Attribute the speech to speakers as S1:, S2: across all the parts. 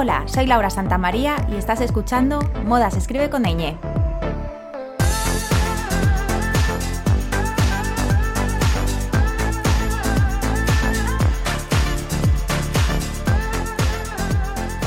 S1: Hola, soy Laura Santamaría y estás escuchando Moda se escribe con ñ.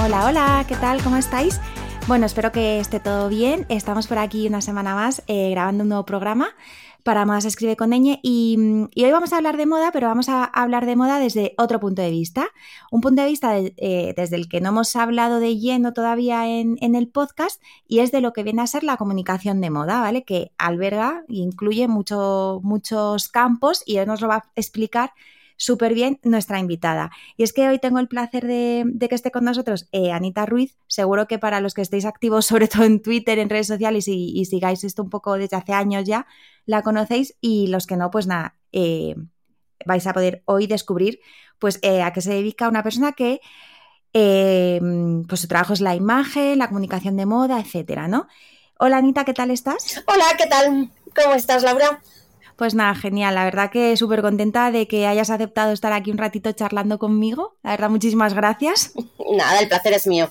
S1: Hola, hola, ¿qué tal? ¿Cómo estáis? Bueno, espero que esté todo bien. Estamos por aquí una semana más eh, grabando un nuevo programa para se escribe con ñ y, hoy vamos a hablar de moda, pero vamos a hablar de moda desde otro punto de vista, un punto de vista eh, desde el que no hemos hablado de lleno todavía en, el podcast y es de lo que viene a ser la comunicación de moda, ¿vale? Que alberga e incluye mucho, muchos campos y hoy nos lo va a explicar súper bien nuestra invitada. Y es que hoy tengo el placer de, que esté con nosotros eh, Anita Ruiz. Seguro que para los que estéis activos, sobre todo en Twitter, en redes sociales y, sigáis esto un poco desde hace años ya, la conocéis y los que no, pues nada, eh, vais a poder hoy descubrir pues eh, a qué se dedica una persona que pues su trabajo es la imagen, la comunicación de moda, etcétera, ¿no? Hola Anita, ¿qué tal estás?
S2: Hola, ¿qué tal? ¿Cómo estás, Laura?
S1: Pues nada, genial. La verdad que súper contenta de que hayas aceptado estar aquí un ratito charlando conmigo. La verdad, muchísimas gracias.
S2: Nada, el placer es mío.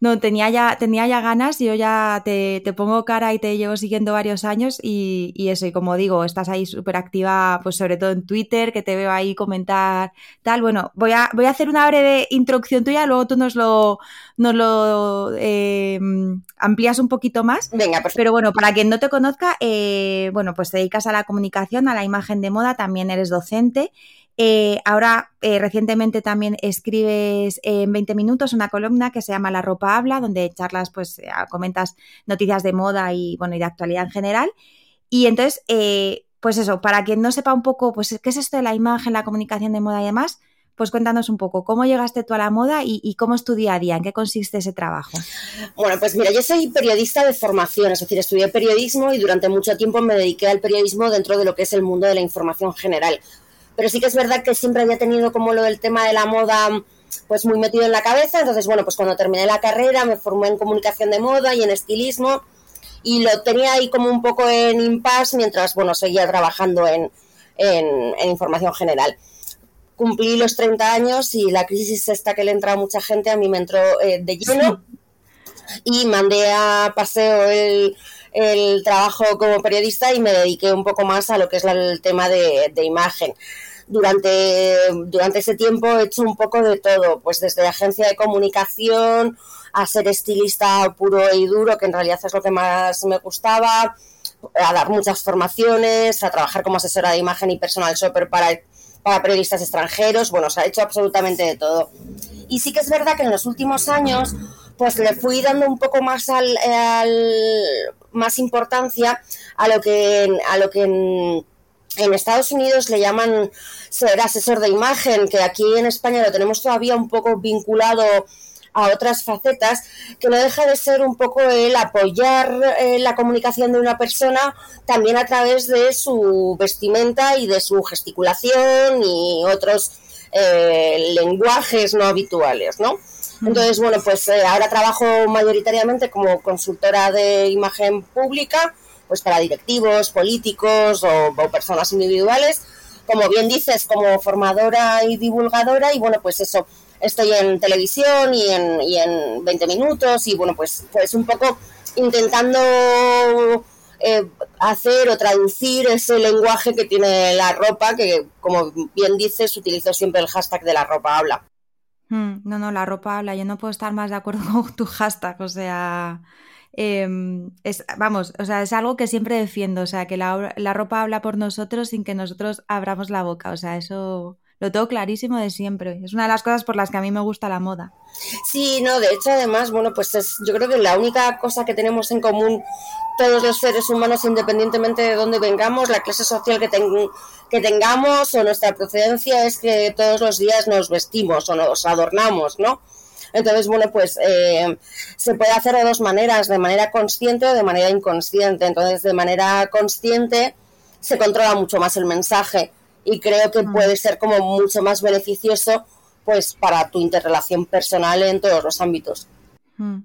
S1: No, tenía ya, tenía ya ganas, yo ya te, pongo cara y te llevo siguiendo varios años y, eso, y como digo, estás ahí súper activa, pues sobre todo en Twitter, que te veo ahí comentar tal. Bueno, voy a, voy a hacer una breve introducción tuya, luego tú nos lo, nos lo eh, amplías un poquito más.
S2: Venga, perfecto.
S1: Pero bueno, para quien no te conozca, eh, bueno, pues te dedicas a la comunicación, a la imagen de moda, también eres docente. Eh, ahora, eh, recientemente también escribes en 20 minutos una columna que se llama La ropa habla, donde charlas, pues, eh, comentas noticias de moda y, bueno, y de actualidad en general. Y entonces, pues eso, para quien no sepa un poco, pues, qué es esto de la imagen, la comunicación de moda y demás, pues cuéntanos un poco, ¿cómo llegaste tú a la moda y, y, cómo es tu día a día? ¿En qué consiste ese trabajo?
S2: Bueno, pues mira, yo soy periodista de formación, es decir, estudié periodismo y durante mucho tiempo me dediqué al periodismo dentro de lo que es el mundo de la información general pero sí que es verdad que siempre había tenido como lo del tema de la moda pues muy metido en la cabeza, entonces bueno, pues cuando terminé la carrera me formé en comunicación de moda y en estilismo. Y lo tenía ahí como un poco en impasse mientras, bueno, seguía trabajando en, información general. Cumplí los 30 años y la crisis esta que le entra a mucha gente a mí me entró eh, de lleno. Y mandé a paseo el, el trabajo como periodista y me dediqué un poco más a lo que es el tema de, imagen. Durante, durante ese tiempo he hecho un poco de todo, pues desde agencia de comunicación a ser estilista puro y duro, que en realidad es lo que más me gustaba, a dar muchas formaciones, a trabajar como asesora de imagen y personal shopper para, para periodistas extranjeros, bueno, se ha hecho absolutamente de todo. Y sí que es verdad que en los últimos años pues le fui dando un poco más al, más importancia a lo que a lo que en, Estados Unidos le llaman ser asesor de imagen, que aquí en España lo tenemos todavía un poco vinculado a otras facetas, que no deja de ser un poco el apoyar eh, la comunicación de una persona también a través de su vestimenta y de su gesticulación y otros eh, lenguajes no habituales, ¿no? Entonces, bueno, pues eh, ahora trabajo mayoritariamente como consultora de imagen pública, pues para directivos, políticos o, personas individuales. Como bien dices, como formadora y divulgadora y bueno, pues eso, estoy en televisión y en, y en 20 minutos y bueno, pues, pues un poco intentando eh, hacer o traducir ese lenguaje que tiene la ropa, que como bien dices, utilizo siempre el hashtag de la ropa habla.
S1: Mm, no, no, la ropa habla. Yo no puedo estar más de acuerdo con tu hashtag. O sea, em, es, vamos, o sea, es algo que siempre defiendo. O sea, que la, ropa habla por nosotros sin que nosotros abramos la boca. O sea, eso lo tengo clarísimo de siempre. Es una de las cosas por las que a mí me gusta la moda.
S2: Sí, no, de hecho, además, bueno, pues es, yo creo que la única cosa que tenemos en común todos los seres humanos, independientemente de dónde vengamos, la clase social que, que tengamos o nuestra procedencia, es que todos los días nos vestimos o nos adornamos, ¿no? Entonces, bueno, pues eh, se puede hacer de dos maneras, de manera consciente o de manera inconsciente. Entonces, de manera consciente se controla mucho más el mensaje y creo que mm. puede ser como mucho más beneficioso pues para tu interrelación personal en todos los ámbitos.
S1: Mm.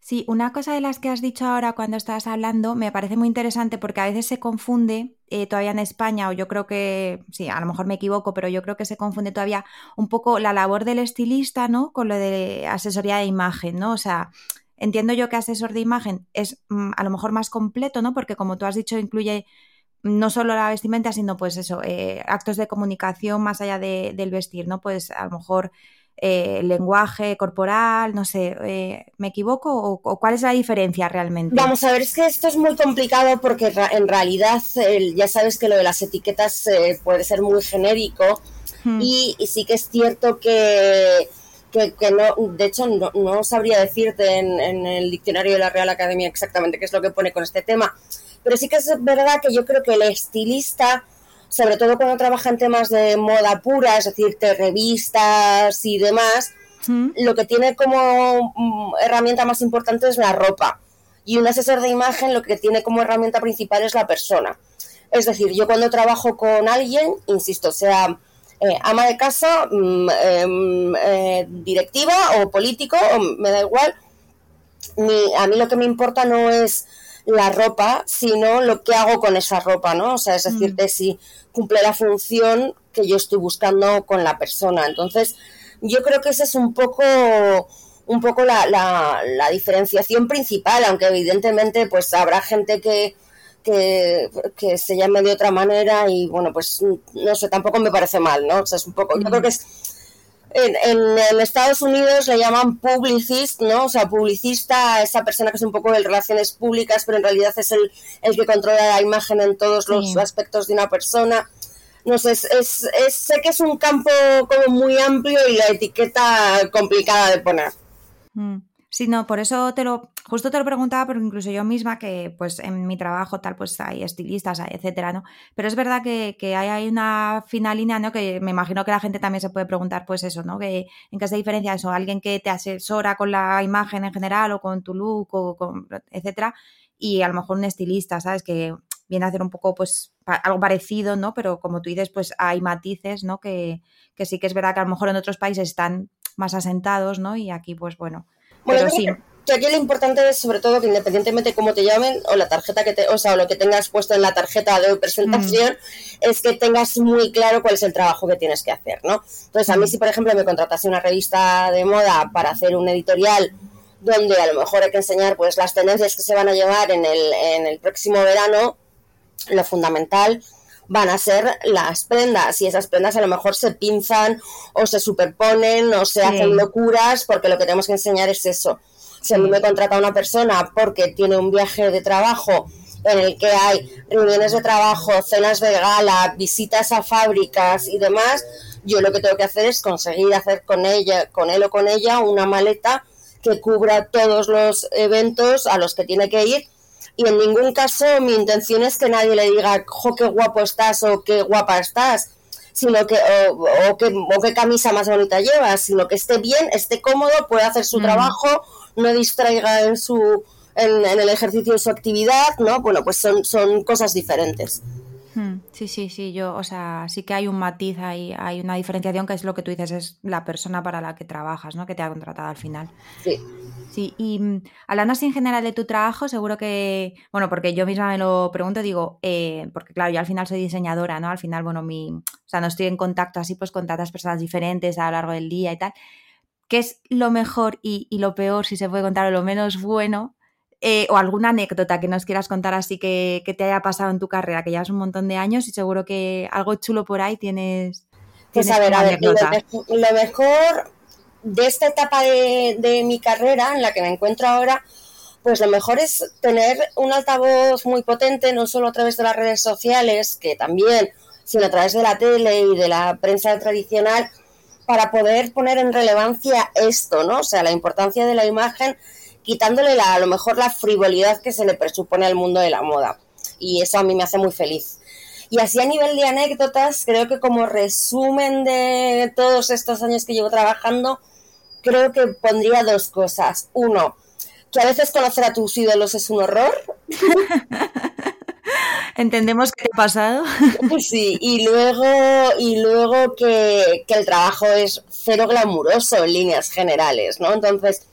S1: Sí, una cosa de las que has dicho ahora cuando estabas hablando me parece muy interesante porque a veces se confunde eh, todavía en España, o yo creo que, sí, a lo mejor me equivoco, pero yo creo que se confunde todavía un poco la labor del estilista, ¿no? Con lo de asesoría de imagen, ¿no? O sea, entiendo yo que asesor de imagen es mm, a lo mejor más completo, ¿no? Porque como tú has dicho, incluye no solo la vestimenta, sino pues eso, eh, actos de comunicación más allá del vestir, ¿no? Pues a lo mejor eh, lenguaje corporal, no sé, eh, ¿me equivoco o, cuál es la diferencia realmente?
S2: Vamos a ver, es que esto es muy complicado porque en realidad ya sabes que lo de las etiquetas puede ser muy genérico hmm. y, sí que es cierto que, que, no, de hecho no, sabría decirte en, en el diccionario de la Real Academia exactamente qué es lo que pone con este tema pero sí que es verdad que yo creo que el estilista, sobre todo cuando trabaja en temas de moda pura, es decir, de revistas y demás, lo que tiene como mm, herramienta más importante es la ropa. Y un asesor de imagen lo que tiene como herramienta principal es la persona. Es decir, yo cuando trabajo con alguien, insisto, sea eh, ama de casa, mm, em, eh, directiva o político, o me da igual, a mí lo que me importa no es la ropa, sino lo que hago con esa ropa, ¿no? O sea, es decir, mm. si cumple la función que yo estoy buscando con la persona. Entonces, yo creo que esa es un poco un poco la, la, diferenciación principal, aunque evidentemente pues habrá gente que, que, que, se llame de otra manera y bueno, pues no sé, tampoco me parece mal, ¿no? O sea, es un poco, yo creo mm. que es en, en, Estados Unidos le llaman publicist, ¿no? O sea, publicista, esa persona que es un poco de relaciones públicas, pero en realidad es el, el que controla la imagen en todos los aspectos de una persona. No sé, es, es, sé que es un campo como muy amplio y la etiqueta complicada de poner.
S1: Mm. Sí, no, por eso te lo, justo te lo preguntaba, porque incluso yo misma, que pues en mi trabajo tal, pues hay estilistas, etcétera, ¿no? Pero es verdad que, hay, una fina línea, ¿no? Que me imagino que la gente también se puede preguntar, pues eso, ¿no? Que, ¿En qué se diferencia eso? Alguien que te asesora con la imagen en general o con tu look o con, etcétera, y a lo mejor un estilista, ¿sabes? Que viene a hacer un poco, pues, algo parecido, ¿no? Pero como tú dices, pues hay matices, ¿no? Que, que sí que es verdad que a lo mejor en otros países están más asentados, ¿no? Y aquí, pues bueno, bueno, sí.
S2: Que aquí lo importante es sobre todo que independientemente de cómo te llamen o la tarjeta que te, o sea, o lo que tengas puesto en la tarjeta de presentación, mm. es que tengas muy claro cuál es el trabajo que tienes que hacer, ¿no? Entonces, a mí mm. si por ejemplo me contratase una revista de moda para hacer un editorial donde a lo mejor hay que enseñar pues las tendencias que se van a llevar en el, en el próximo verano, lo fundamental van a ser las prendas. Y esas prendas a lo mejor se pinzan o se superponen o se hacen locuras porque lo que tenemos que enseñar es eso. Si a mí me contrata una persona porque tiene un viaje de trabajo en el que hay reuniones de trabajo, cenas de gala, visitas a fábricas y demás, yo lo que tengo que hacer es conseguir hacer con ella, con él o con ella, una maleta que cubra todos los eventos a los que tiene que ir y en ningún caso mi intención es que nadie le diga, jo, qué guapo estás o qué guapa estás, sino que, o, qué, camisa más bonita llevas, sino que esté bien, esté cómodo, pueda hacer su mm. trabajo, no distraiga en su en, en, el ejercicio de su actividad, ¿no? Bueno, pues son, son cosas diferentes.
S1: Hmm, sí, sí, sí, yo, o sea, sí que hay un matiz, hay, hay una diferenciación que es lo que tú dices, es la persona para la que trabajas, ¿no? Que te ha contratado al final.
S2: Sí.
S1: Sí, y mm, hablando así en general de tu trabajo, seguro que, bueno, porque yo misma me lo pregunto, digo, eh, porque claro, yo al final soy diseñadora, ¿no? Al final, bueno, mi, o sea, no estoy en contacto así pues con tantas personas diferentes a lo largo del día y tal. ¿Qué es lo mejor y, y lo peor, si se puede contar, o lo menos bueno eh, o alguna anécdota que nos quieras contar así que, te haya pasado en tu carrera, que llevas un montón de años y seguro que algo chulo por ahí tienes.
S2: Pues a ver, a ver, lo mejor, de esta etapa de, mi carrera en la que me encuentro ahora, pues lo mejor es tener un altavoz muy potente, no solo a través de las redes sociales, que también sino a través de la tele y de la prensa tradicional, para poder poner en relevancia esto, ¿no? O sea, la importancia de la imagen, quitándole la, a lo mejor la frivolidad que se le presupone al mundo de la moda. Y eso a mí me hace muy feliz. Y así a nivel de anécdotas, creo que como resumen de todos estos años que llevo trabajando, creo que pondría dos cosas. Uno, que a veces conocer a tus ídolos es un horror.
S1: Entendemos qué te ha pasado.
S2: Sí, y luego, y luego que, que, el trabajo es cero glamuroso en líneas generales, ¿no? Entonces,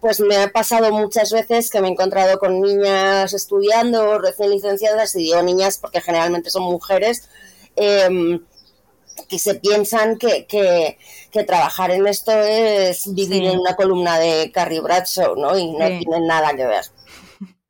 S2: pues me ha pasado muchas veces que me he encontrado con niñas estudiando, recién licenciadas, y digo niñas porque generalmente son mujeres, eh, que se piensan que, que, trabajar en esto es vivir en una columna de Carrie Bradshaw, ¿no? Y no tiene nada que ver.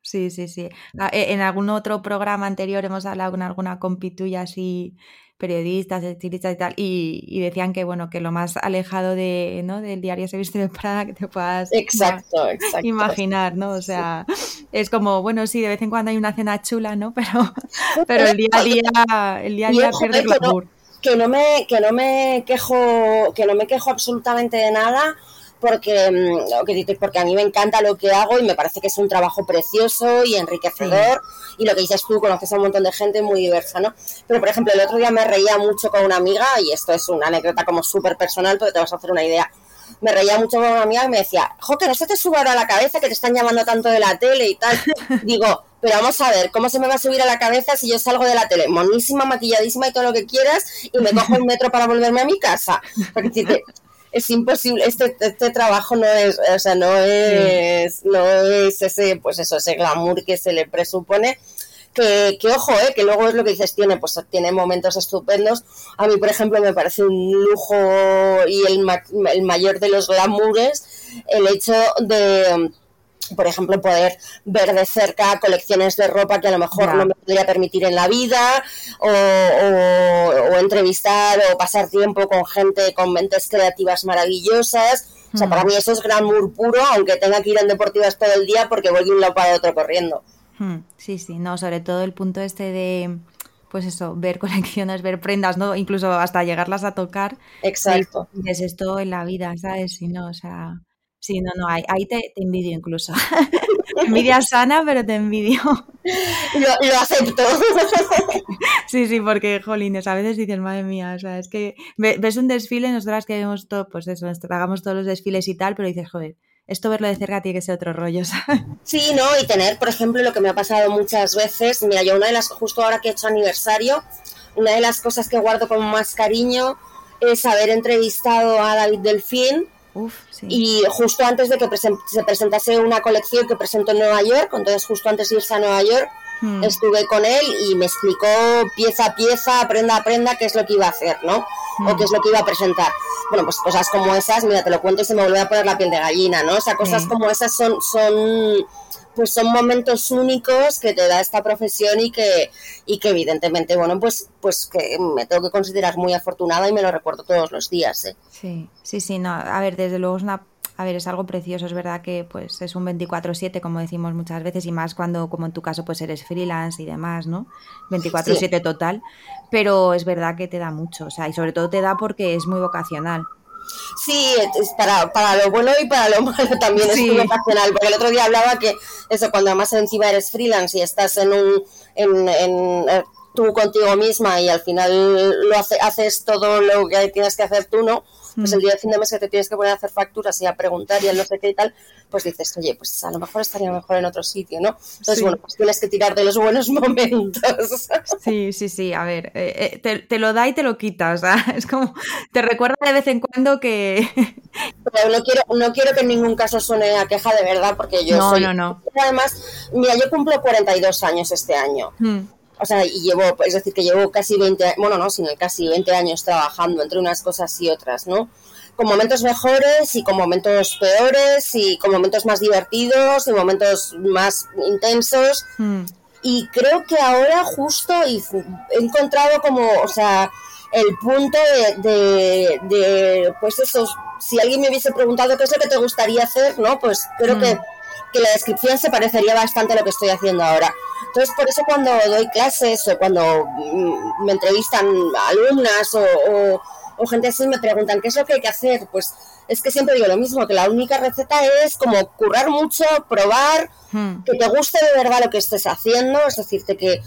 S1: Sí, sí, sí. Ah, e, en algún otro programa anterior hemos hablado con alguna compituya así periodistas, estilistas y tal, y, decían que bueno, que lo más alejado de, ¿no? del diario se viste de Prada que te puedas
S2: exacto, exacto.
S1: imaginar, ¿no? O sea, es como, bueno, sí, de vez en cuando hay una cena chula, ¿no? Pero, pero el día a día, el día a día pierde glamour
S2: que no me, que no me quejo, que no me quejo absolutamente de nada, porque, mm, porque a mí me encanta lo que hago y me parece que es un trabajo precioso y enriquecedor. Y lo que dices tú, conoces a un montón de gente muy diversa, ¿no? Pero, por ejemplo, el otro día me reía mucho con una amiga, y esto es una anécdota como súper personal, pero te vas a hacer una idea. Me reía mucho con una amiga y me decía, jo, que no se te suba ahora a la cabeza que te están llamando tanto de la tele y tal. Digo, pero vamos a ver, ¿cómo se me va a subir a la cabeza si yo salgo de la tele monísima, maquilladísima y todo lo que quieras y me cojo un metro para volverme a mi casa? Porque es imposible, este, este trabajo no es, o sea, no es, no es ese, pues eso, ese glamour que se le presupone. Que, que, ojo, eh, que luego es lo que dices, tiene, pues tiene momentos estupendos. A mí, por ejemplo, me parece un lujo y el, el mayor de los glamours el hecho de por ejemplo, poder ver de cerca colecciones de ropa que a lo mejor no me podría permitir en la vida, o, entrevistar o pasar tiempo con gente con mentes creativas maravillosas. O sea, para mm. mí eso es glamour puro, aunque tenga que ir en deportivas todo el día porque voy de un lado para otro corriendo.
S1: Hmm, sí, sí, no, sobre todo el punto este de, pues eso, ver colecciones, ver prendas, ¿no? Incluso hasta llegarlas a tocar.
S2: Exacto.
S1: Es esto en la vida, ¿sabes? Si no, o sea, Sí, no, no, ahí, ahí te, envidio incluso. Envidia sana, pero te envidio.
S2: Lo, acepto.
S1: sí, sí, porque, jolines, a veces dices, madre mía, o sea, es que ves un desfile, nosotras que vemos todo, pues eso, hagamos todos los desfiles y tal, pero dices, joder, esto verlo de cerca tiene que ser otro rollo, ¿sabes?
S2: Sí, no, y tener, por ejemplo, lo que me ha pasado muchas veces, mira, yo una de las, justo ahora que he hecho aniversario, una de las cosas que guardo con más cariño es haber entrevistado a David Delfín, y justo antes de que se presentase una colección que presentó en Nueva York, entonces justo antes de irse a Nueva York, hmm. estuve con él y me explicó pieza a pieza, prenda a prenda, qué es lo que iba a hacer, ¿no? O qué es lo que iba a presentar. Bueno, pues cosas como esas, mira, te lo cuento y se me vuelve a poner la piel de gallina, ¿no? O sea, cosas como esas son, son pues son momentos únicos que te da esta profesión y que, y que evidentemente, bueno, pues, pues que me tengo que considerar muy afortunada y me lo recuerdo todos los días. ¿eh?
S1: Sí, sí, sí, no, a ver, desde luego es una a ver, es algo precioso, es verdad que pues es un 24/7 como decimos muchas veces y más cuando como en tu caso pues eres freelance y demás, ¿no? 24/7 total, pero es verdad que te da mucho, o sea, y sobre todo te da porque es muy vocacional.
S2: Sí, es para, para lo bueno y para lo malo también es muy ocasional, porque el otro día hablaba que eso, cuando además encima eres freelance y estás en un, en, en, eh, tú contigo misma y al final lo hace, haces todo lo que tienes que hacer tú, ¿no? Pues el día de fin de mes que te tienes que poner a hacer facturas y a preguntar y a no sé qué y tal, pues dices, oye, pues a lo mejor estaría mejor en otro sitio, ¿no? Entonces, bueno, pues tienes que tirar de los buenos momentos.
S1: Sí, sí, sí, a ver, eh, eh, te, lo da y te lo quita, o sea, es como, te recuerda de vez en cuando que...
S2: Pero no quiero, no quiero que en ningún caso suene a queja de verdad, porque yo
S1: no,
S2: soy...
S1: No, no,
S2: Además, mira, yo cumplo 42 años este año. Hmm. O sea, y llevo, es decir, que llevo casi 20, bueno, no, sino casi 20 años trabajando entre unas cosas y otras, ¿no? Con momentos mejores y con momentos peores y con momentos más divertidos y momentos más intensos. Hmm. Y creo que ahora justo he encontrado como, o sea, el punto de, de, pues eso, si alguien me hubiese preguntado qué es lo que te gustaría hacer, ¿no? Pues creo hmm. que, que la descripción se parecería bastante a lo que estoy haciendo ahora Entonces, por eso cuando doy clases o cuando mm, me entrevistan alumnas o, o, gente así me preguntan qué es lo que hay que hacer, pues es que siempre digo lo mismo, que la única receta es como currar mucho, probar, hmm. que te guste de verdad lo que estés haciendo, es decirte que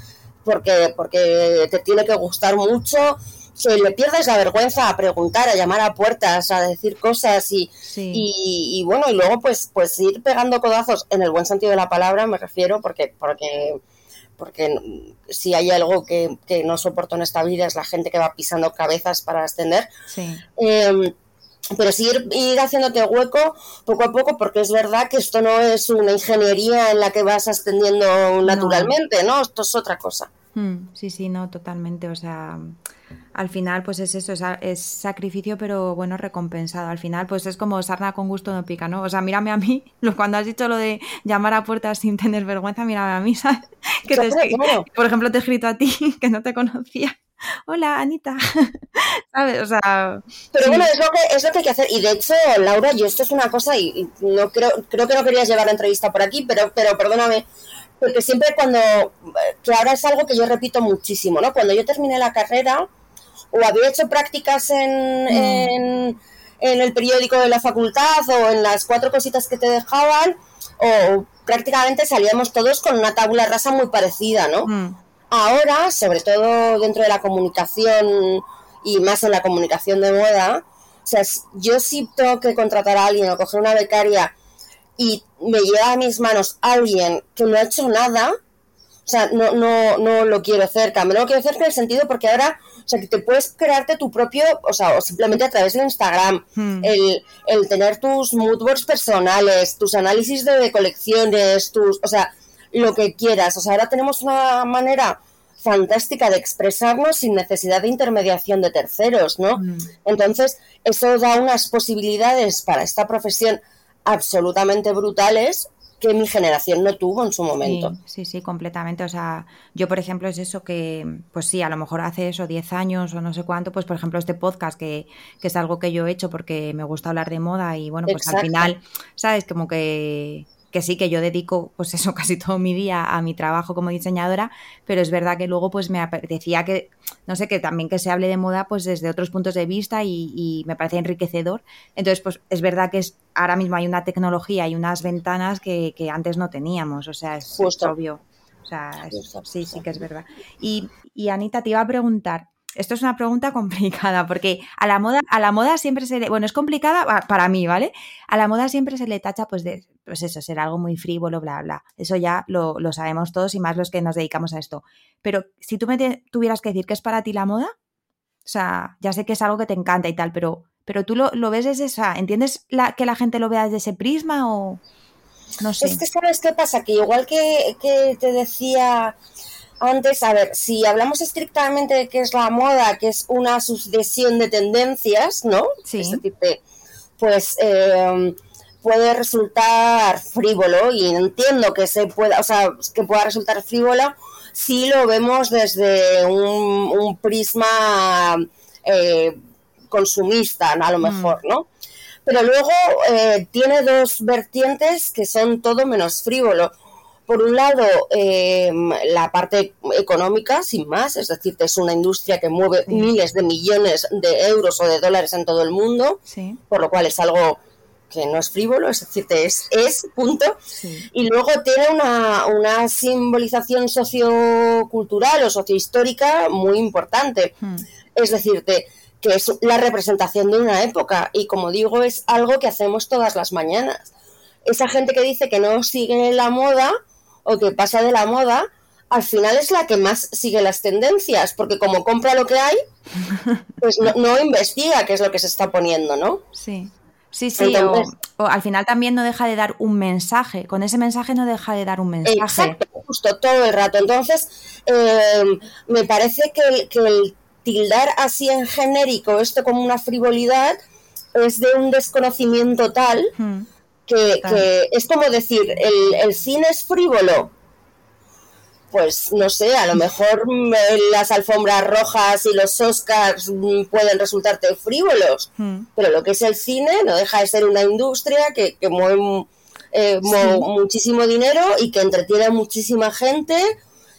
S2: porque, porque te tiene que gustar mucho, que le pierdes la vergüenza a preguntar, a llamar a puertas, a decir cosas y, y, bueno, y luego pues, pues ir pegando codazos en el buen sentido de la palabra, me refiero, porque, porque, porque si hay algo que, no soporto en esta vida es la gente que va pisando cabezas para ascender. Em, pero sí ir, ir, haciéndote hueco poco a poco, porque es verdad que esto no es una ingeniería en la que vas ascendiendo naturalmente, ¿no? Esto es otra cosa.
S1: Hmm, sí, sí, no, totalmente. O sea, al final, pues es eso, es, sacrificio, pero bueno, recompensado. Al final, pues es como sarna con gusto no pica, ¿no? O sea, mírame a mí, cuando has dicho lo de llamar a puertas sin tener vergüenza, mírame a mí, ¿sabes? Que por ejemplo, te he escrito a ti, que no te conocía. Hola, Anita. ¿Sabes? O sea.
S2: Pero bueno, es lo, que, es lo que hay que hacer. Y de hecho, Laura, yo esto es una cosa, y, no creo, creo que no querías llevar la entrevista por aquí, pero, pero perdóname, porque siempre cuando. Que ahora es algo que yo repito muchísimo, ¿no? Cuando yo terminé la carrera, o había hecho prácticas en, mm. en, el periódico de la facultad o en las cuatro cositas que te dejaban, o prácticamente salíamos todos con una tabla rasa muy parecida, ¿no? Mm. Ahora, sobre todo dentro de la comunicación y más en la comunicación de moda, o sea, yo sí tengo que contratar a alguien o coger una becaria y me llega a mis manos alguien que no ha hecho nada, o sea, no, no, no lo quiero cerca, me lo quiero cerca en el sentido porque ahora o sea, que te puedes crearte tu propio, o sea, o simplemente a través de Instagram, hmm. el, el, tener tus moodboards personales, tus análisis de colecciones, tus, o sea, lo que quieras. O sea, ahora tenemos una manera fantástica de expresarnos sin necesidad de intermediación de terceros, ¿no? Hmm. Entonces, eso da unas posibilidades para esta profesión absolutamente brutales que mi generación no tuvo en su momento.
S1: Sí, sí, completamente. O sea, yo, por ejemplo, es eso que, pues sí, a lo mejor hace eso 10 años o no sé cuánto, pues por ejemplo, este podcast que, que es algo que yo he hecho porque me gusta hablar de moda y bueno, pues al final, ¿sabes? Como que que sí, que yo dedico pues eso casi todo mi día a mi trabajo como diseñadora, pero es verdad que luego pues me apetecía que, no sé, que también que se hable de moda pues desde otros puntos de vista y, me parece enriquecedor. Entonces pues es verdad que es, ahora mismo hay una tecnología y unas ventanas que, antes no teníamos, o sea, es, obvio. O sea, sí, sí que es verdad. Y, y Anita, te iba a preguntar, esto es una pregunta complicada porque a la moda, a la moda siempre se le, bueno, es complicada para mí, ¿vale? A la moda siempre se le tacha pues de, pues eso, ser algo muy frívolo, bla, bla. Eso ya lo, sabemos todos y más los que nos dedicamos a esto. Pero si tú me tuvieras que decir qué es para ti la moda, o sea, ya sé que es algo que te encanta y tal, pero, pero tú lo, ves desde esa, ¿entiendes la, que la gente lo vea desde ese prisma o no sé?
S2: Es que sabes qué pasa, que igual que, que te decía antes, a ver, si hablamos estrictamente de qué es la moda, que es una sucesión de tendencias, ¿no? Sí. Este tipo pues eh, puede resultar frívolo y entiendo que se pueda, o sea, que pueda resultar frívolo si lo vemos desde un, prisma eh, consumista, a lo mm. mejor, ¿no? Pero luego eh, tiene dos vertientes que son todo menos frívolo por un lado, em, la parte económica, sin más, es decir, es una industria que mueve miles de millones de euros o de dólares en todo el mundo, por lo cual es algo que no es frívolo, es decir, es, es punto. Y luego tiene una, una, simbolización sociocultural o sociohistórica muy importante. Hmm. Es decir, que es la representación de una época y como digo, es algo que hacemos todas las mañanas. Esa gente que dice que no sigue la moda, o que pasa de la moda, al final es la que más sigue las tendencias, porque como compra lo que hay, pues no, investiga qué es lo que se está poniendo, ¿no?
S1: Sí. Sí, sí, o, al final también no deja de dar un mensaje, con ese mensaje no deja de dar un mensaje.
S2: Exacto, justo todo el rato. Entonces, eh, me parece que, que el tildar así en genérico esto como una frivolidad es de un desconocimiento tal hmm que, es como decir, el, el, cine es frívolo. Pues no sé, a lo mejor mm, las alfombras rojas y los Oscars mm, pueden resultarte frívolos, hmm. pero lo que es el cine no deja de ser una industria que, mueve eh, muchísimo dinero y que entretiene a muchísima gente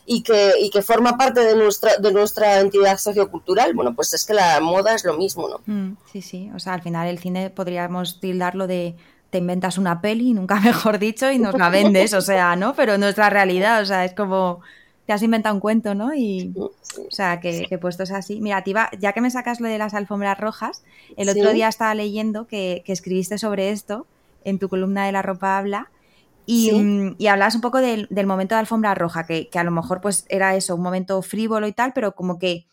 S2: y que, y que forma parte de nuestra, de nuestra entidad sociocultural, bueno, pues es que la moda es lo mismo, ¿no?
S1: Mm, sí, sí, o sea, al final el cine podríamos tildarlo de te inventas una peli, nunca mejor dicho, y nos la vendes, o sea, ¿no? Pero nuestra realidad, o sea, es como te has inventado un cuento, ¿no? Y, o sea, que, que puestos así. Mira, Tiba, ya que me sacas lo de las alfombras rojas, el otro día estaba leyendo que, que, escribiste sobre esto en tu columna de La ropa habla. Y, mm, y hablabas un poco del, del, momento de alfombra roja, que, que, a lo mejor pues era eso, un momento frívolo y tal, pero como que,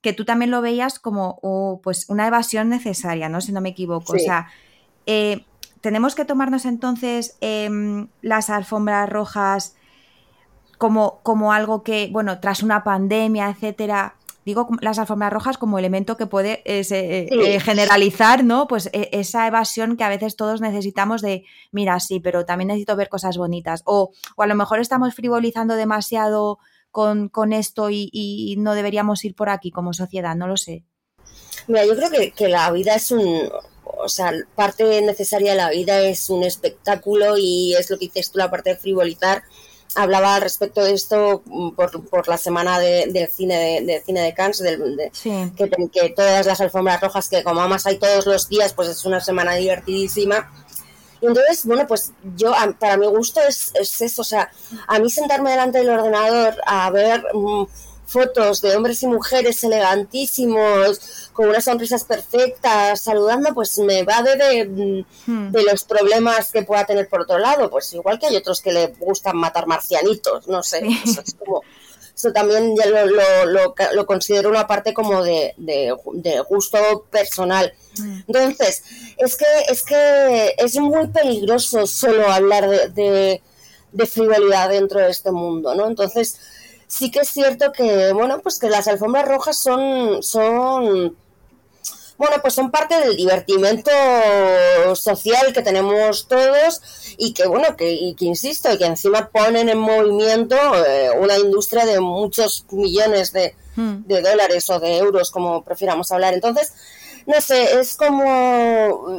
S1: que tú también lo veías como oh, pues una evasión necesaria, ¿no? Si no me equivoco. O sea, eh, tenemos que tomarnos entonces eh, las alfombras rojas como, como algo que, bueno, tras una pandemia, etcétera, digo las alfombras rojas como elemento que puede eh, se, sí. eh, generalizar, ¿no? Pues eh, esa evasión que a veces todos necesitamos de, mira, sí, pero también necesito ver cosas bonitas. O, o a lo mejor estamos frivolizando demasiado con, con esto y, y, no deberíamos ir por aquí como sociedad, no lo sé.
S2: Mira, yo creo que, que la vida es un, o sea, parte necesaria de la vida es un espectáculo y es lo que dices tú, la parte de frivolizar hablaba al respecto de esto mm, por, por la semana de, del cine de, de, cine de Cannes, de, de, sí. que, que, todas las alfombras rojas que como más hay todos los días, pues es una semana divertidísima. Y entonces, bueno, pues yo, para mi gusto es, es eso, o sea, a mí sentarme delante del ordenador a ver mmm, fotos de hombres y mujeres elegantísimos, con unas sonrisas perfectas, saludando, pues me va de, de, hmm. de, los problemas que pueda tener por otro lado. Pues igual que hay otros que le gustan matar marcianitos, no sé. Sí. Eso, es como, eso también ya lo, lo, lo, lo, considero una parte como de, de gusto personal. Hmm. Entonces, es que, es que es muy peligroso solo hablar de, de frivolidad dentro de este mundo, ¿no? Entonces, sí que es cierto que, bueno, pues que las alfombras rojas son, son, bueno, pues son parte del divertimento social que tenemos todos y que, bueno, que, y que insisto, y que encima ponen en movimiento eh, una industria de muchos millones de, hmm. de dólares o de euros, como prefiramos hablar. Entonces, no sé, es como...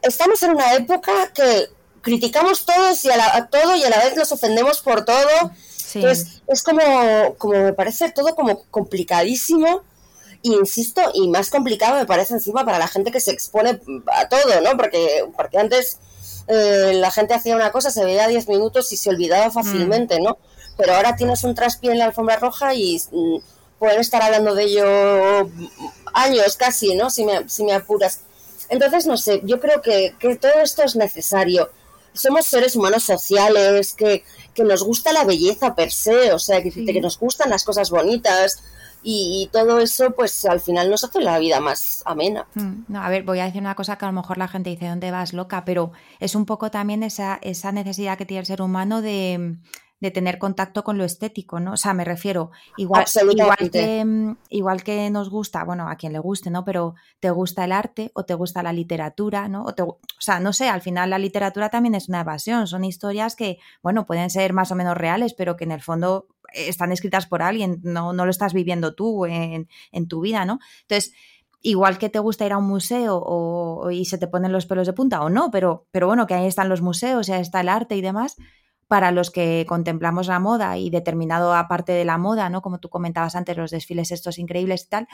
S2: Estamos en una época que criticamos todos y a, la, a todo y a la vez nos ofendemos por todo Sí. Entonces, es como, como me parece todo como complicadísimo. Y insisto, y más complicado me parece encima para la gente que se expone a todo, ¿no? Porque, porque antes eh, la gente hacía una cosa, se veía 10 minutos y se olvidaba fácilmente, mm. ¿no? Pero ahora tienes un traspié en la alfombra roja y mm, pueden estar hablando de ello años casi, ¿no? Si me, si me apuras. Entonces, no sé, yo creo que, que todo esto es necesario. Somos seres humanos sociales, que, que nos gusta la belleza per se, o sea, que, sí. que nos gustan las cosas bonitas y, y, todo eso, pues al final nos hace la vida más amena.
S1: Mm, no, a ver, voy a decir una cosa que a lo mejor la gente dice, ¿dónde vas loca? Pero es un poco también esa, esa necesidad que tiene el ser humano de de tener contacto con lo estético, ¿no? O sea, me refiero, igual, igual, que, mm, igual que nos gusta, bueno, a quien le guste, ¿no? Pero te gusta el arte o te gusta la literatura, ¿no? O, te, o sea, no sé, al final la literatura también es una evasión, son historias que, bueno, pueden ser más o menos reales, pero que en el fondo están escritas por alguien, no, no lo estás viviendo tú en, en tu vida, ¿no? Entonces, igual que te gusta ir a un museo o, y se te ponen los pelos de punta o no, pero, pero bueno, que ahí están los museos, ya está el arte y demás, para los que contemplamos la moda y determinado aparte de la moda, ¿no? Como tú comentabas antes, los desfiles estos increíbles y tal,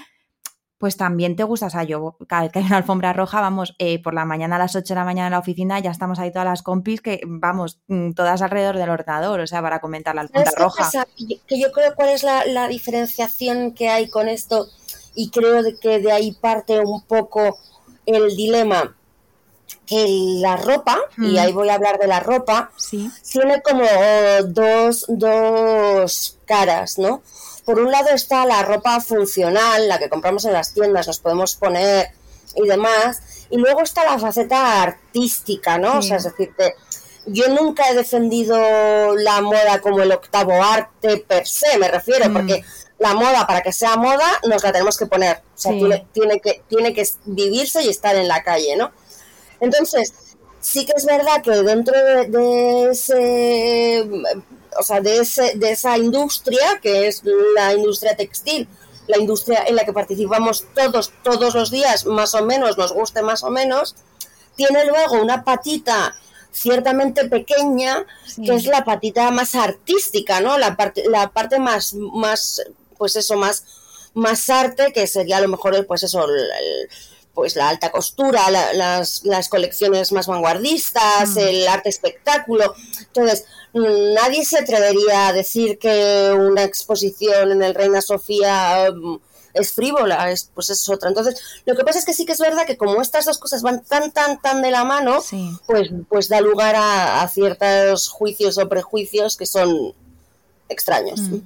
S1: pues también te gusta, o sea, yo cada vez que hay una alfombra roja, vamos, eh, por la mañana a las 8 de la mañana en la oficina, ya estamos ahí todas las compis que, vamos, mm, todas alrededor del ordenador, o sea, para comentar la alfombra roja.
S2: Que yo creo cuál es la, la, diferenciación que hay con esto y creo que de ahí parte un poco el dilema que la ropa, mm. y ahí voy a hablar de la ropa,
S1: sí.
S2: tiene como dos, dos caras, ¿no? Por un lado está la ropa funcional, la que compramos en las tiendas, nos podemos poner y demás, y luego está la faceta artística, ¿no? Sí. O sea, es decir, que yo nunca he defendido la moda como el octavo arte per se, me refiero, mm. porque la moda, para que sea moda, nos la tenemos que poner. O sea, sí. tiene, tiene, que, tiene que vivirse y estar en la calle, ¿no? Entonces, sí que es verdad que dentro de, de ese, o sea, de, ese, de esa industria, que es la industria textil, la industria en la que participamos todos, todos los días, más o menos, nos guste más o menos, tiene luego una patita ciertamente pequeña, que es la patita más artística, ¿no? La parte, la parte más, más, pues eso, más, más arte, que sería a lo mejor, pues eso, pues la alta costura, las, las, colecciones más vanguardistas, mm. el arte espectáculo. Entonces, nadie se atrevería a decir que una exposición en el Reina Sofía um, es frívola, es, pues es otra. Entonces, lo que pasa es que sí que es verdad que como estas dos cosas van tan, tan, tan de la mano, pues, pues da lugar a, ciertos juicios o prejuicios que son extraños. Mm.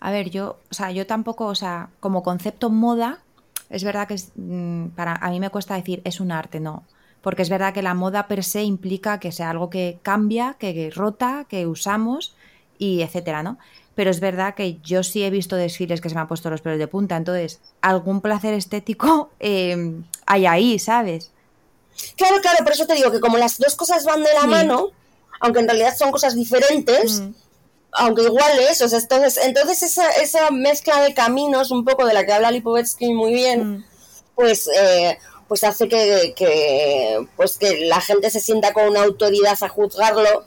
S1: A ver, yo, o sea, yo tampoco, o sea, como concepto moda, es verdad que mm, para a mí me cuesta decir es un arte, no. Porque es verdad que la moda per se implica que sea algo que cambia, que rota, que usamos y etcétera, ¿no? pero es verdad que yo sí he visto desfiles que se me han puesto los pelos de punta, entonces algún placer estético eh, hay ahí, ¿sabes?
S2: Claro, claro, por eso te digo que como las dos cosas van de la mano, aunque en realidad son cosas diferentes, mm. Aunque iguales, o sea, entonces, entonces esa, esa mezcla de caminos, un poco de la que habla Lipovetsky muy bien, mm. pues... Eh, pues hace que, que, pues que la gente se sienta con una autoridad a juzgarlo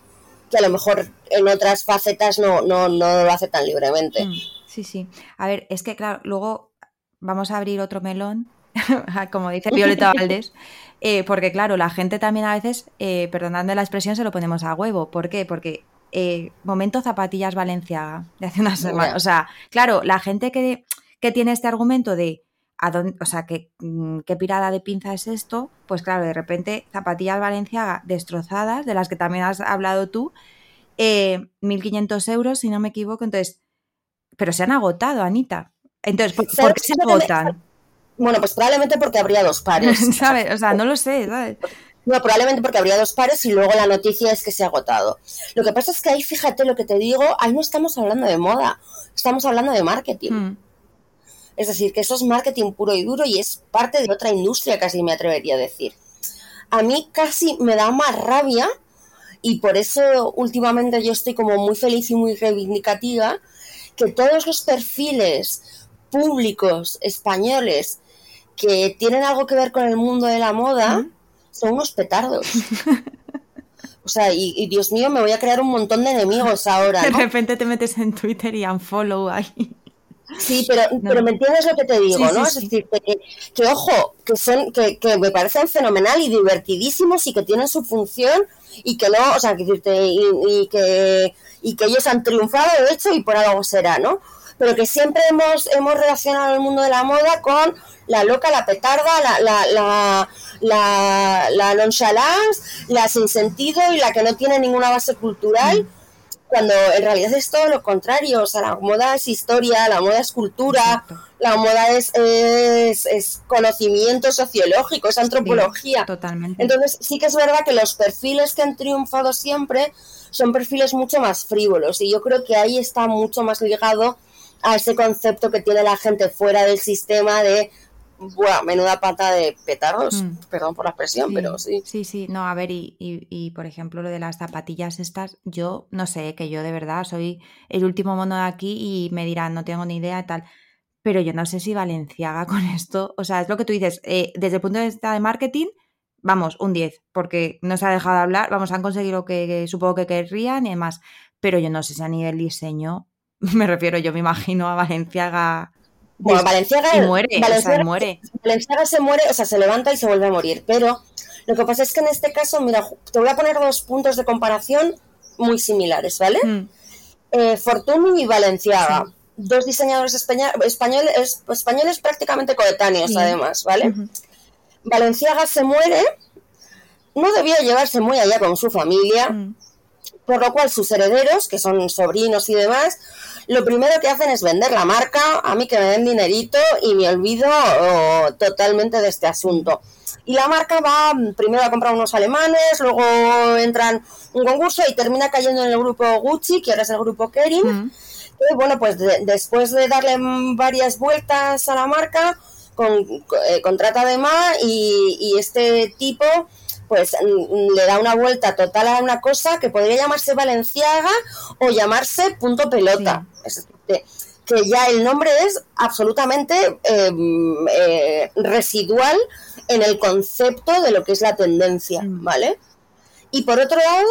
S2: que a lo mejor en otras facetas no, no, no lo hace tan libremente. Mm,
S1: sí, sí. A ver, es que claro, luego vamos a abrir otro melón, como dice Violeta Valdés, eh, porque claro, la gente también a veces, eh, perdonando la expresión, se lo ponemos a huevo. ¿Por qué? Porque eh, momento zapatillas Valenciaga de hace unas semanas. O sea, claro, la gente que, que tiene este argumento de o sea, ¿qué, mm, qué pirada de pinza es esto? Pues claro, de repente zapatillas Valenciaga destrozadas, de las que también has hablado tú, eh, 1.500 euros, si no me equivoco. Entonces, pero se han agotado, Anita. Entonces, ¿por, qué se agotan?
S2: Bueno, pues probablemente porque habría dos pares.
S1: ¿Sabes? O sea, no lo sé,
S2: No, probablemente porque habría dos pares y luego la noticia es que se ha agotado. Lo que pasa es que ahí, fíjate lo que te digo, ahí no estamos hablando de moda, estamos hablando de marketing. Hmm. Es decir, que eso es marketing puro y duro y es parte de otra industria, casi me atrevería a decir. A mí casi me da más rabia y por eso últimamente yo estoy como muy feliz y muy reivindicativa que todos los perfiles públicos españoles que tienen algo que ver con el mundo de la moda son unos petardos. O sea, y, Dios mío, me voy a crear un montón de enemigos ahora.
S1: De repente te metes en Twitter y unfollow ahí.
S2: Sí, pero, pero me entiendes lo que te digo, ¿no? es decir, que, ojo, que son, que, que, me parecen fenomenal y divertidísimos y que tienen su función y que no, o sea, que, y, y, que, y que ellos han triunfado, de hecho, y por algo será, ¿no? Pero que siempre hemos, hemos relacionado el mundo de la moda con la loca, la petarda, la, la, la, la, la nonchalance, la sin sentido y la que no tiene ninguna base cultural. Mm cuando en realidad es todo lo contrario, o sea, la moda es historia, la moda es cultura, la moda es, es, conocimiento sociológico, es antropología.
S1: totalmente.
S2: Entonces sí que es verdad que los perfiles que han triunfado siempre son perfiles mucho más frívolos y yo creo que ahí está mucho más ligado a ese concepto que tiene la gente fuera del sistema de Buah, menuda pata de petardos, mm. perdón por la expresión, pero sí.
S1: Sí, sí, no, a ver, y, y, por ejemplo lo de las zapatillas estas, yo no sé, que yo de verdad soy el último mono de aquí y me dirán, no tengo ni idea y tal, pero yo no sé si Valenciaga con esto, o sea, es lo que tú dices, eh, desde el punto de vista de marketing, vamos, un 10, porque no se ha dejado de hablar, vamos, han conseguido lo que, supongo que querrían y demás, pero yo no sé si a nivel diseño, me refiero, yo me imagino a Valenciaga
S2: bueno, Valenciaga,
S1: muere,
S2: Valenciaga,
S1: muere.
S2: Valenciaga se muere, o sea, se levanta y se vuelve a morir. Pero lo que pasa es que en este caso, mira, te voy a poner dos puntos de comparación muy similares, ¿vale? Mm. Eh, Fortuny y Valenciaga. Dos diseñadores españoles, españoles prácticamente coetáneos, además, ¿vale? Valenciaga se muere, no debía llevarse muy allá con su familia, mm. Por lo cual sus herederos, que son sobrinos y demás, lo primero que hacen es vender la marca, a mí que me den dinerito y me olvido oh, totalmente de este asunto. Y la marca va primero a comprar unos alemanes, luego entran un concurso y termina cayendo en el grupo Gucci, que ahora es el grupo Kering. Y bueno, pues después de darle varias vueltas a la marca, con, eh, contrata de más y, y este tipo pues mm, le da una vuelta total a una cosa que podría llamarse Valenciaga o llamarse punto pelota. que, ya el nombre es absolutamente em, eh, residual en el concepto de lo que es la tendencia, ¿vale? Y por otro lado,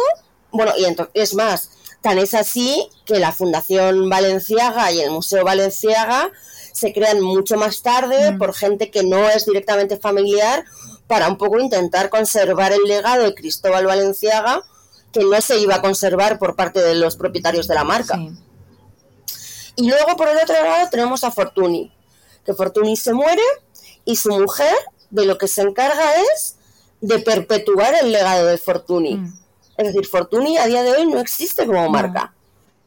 S2: bueno, y entonces, es más, tan es así que la Fundación Valenciaga y el Museo Valenciaga se crean mucho más tarde mm. por gente que no es directamente familiar para un poco intentar conservar el legado de Cristóbal Valenciaga que no se iba a conservar por parte de los propietarios de la marca. Y luego por el otro lado tenemos a Fortuny, que Fortuny se muere y su mujer de lo que se encarga es de perpetuar el legado de Fortuny. Mm. Es decir, Fortuny a día de hoy no existe como marca.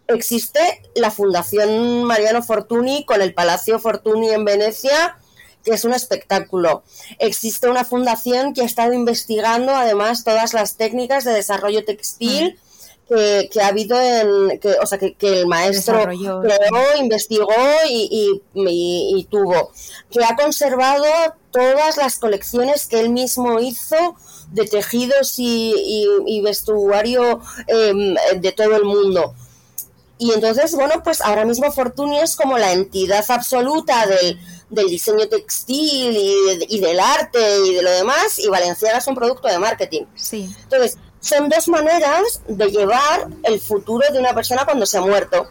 S2: Existe la Fundación Mariano Fortuny con el Palacio Fortuny en Venecia, que es un espectáculo. Existe una fundación que ha estado investigando además todas las técnicas de desarrollo textil. Mm que, ha habido en, que, o sea, que, el maestro creó, investigó y, tuvo, que ha conservado todas las colecciones que él mismo hizo de tejidos y, vestuario em, de todo el mundo. Y entonces, bueno, pues ahora mismo Fortuny es como la entidad absoluta del, del diseño textil y, y, del arte y de lo demás, y Valenciaga es un producto de marketing.
S1: Sí.
S2: Entonces, son dos maneras de llevar el futuro de una persona cuando se ha muerto.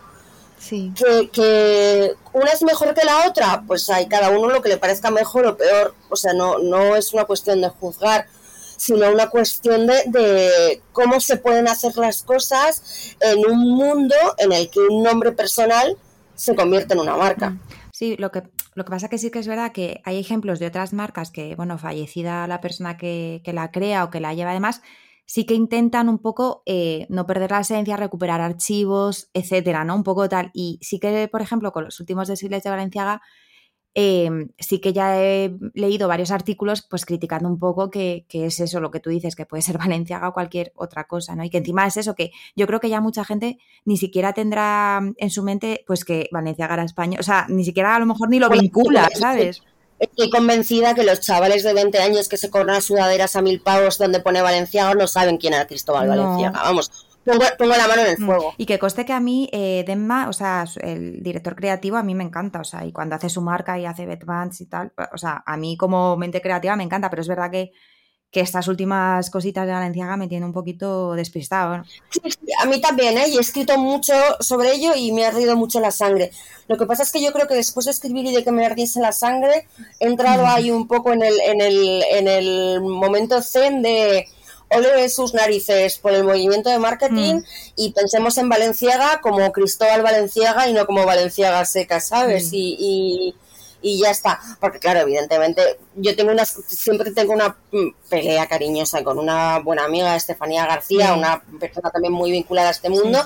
S1: Sí.
S2: Que, una es mejor que la otra, pues hay cada uno lo que le parezca mejor o peor. O sea, no, no es una cuestión de juzgar, sino una cuestión de, de cómo se pueden hacer las cosas en un mundo en el que un nombre personal se convierte en una marca.
S1: Sí, lo que, lo que pasa que sí que es verdad que hay ejemplos de otras marcas que, bueno, fallecida la persona que, que la crea o que la lleva además, sí que intentan un poco eh, no perder la esencia, recuperar archivos, etcétera, ¿no? Un poco tal. Y sí que, por ejemplo, con los últimos desfiles de Valenciaga, em, sí que ya he leído varios artículos pues criticando un poco que, es eso lo que tú dices, que puede ser Valenciaga o cualquier otra cosa, ¿no? Y que encima es eso, que yo creo que ya mucha gente ni siquiera tendrá en su mente pues que Valenciaga era España, o sea, ni siquiera a lo mejor ni lo vincula, ¿sabes?
S2: Estoy convencida que los chavales de 20 años que se corren sudaderas a mil pavos donde pone Valenciaga no saben quién era Cristóbal Valenciaga. Vamos, pongo, la mano en el mm. fuego.
S1: Y que coste que a mí, eh, Demma, o sea, el director creativo a mí me encanta, o sea, y cuando hace su marca y hace Betbands y tal, o sea, a mí como mente creativa me encanta, pero es verdad que que estas últimas cositas de Valenciaga me tienen un poquito despistado.
S2: Sí, a mí también, ¿eh? y he escrito mucho sobre ello y me ha ardido mucho la sangre. Lo que pasa es que yo creo que después de escribir y de que me ardiese la sangre, he entrado ahí un poco en el, en el, en el momento zen de ole sus narices por el movimiento de marketing mm. y pensemos en Valenciaga como Cristóbal Valenciaga y no como Valenciaga seca, ¿sabes? y y ya está. Porque claro, evidentemente yo tengo una, siempre tengo una mm, pelea cariñosa con una buena amiga, Estefanía García, una persona también muy vinculada a este mundo,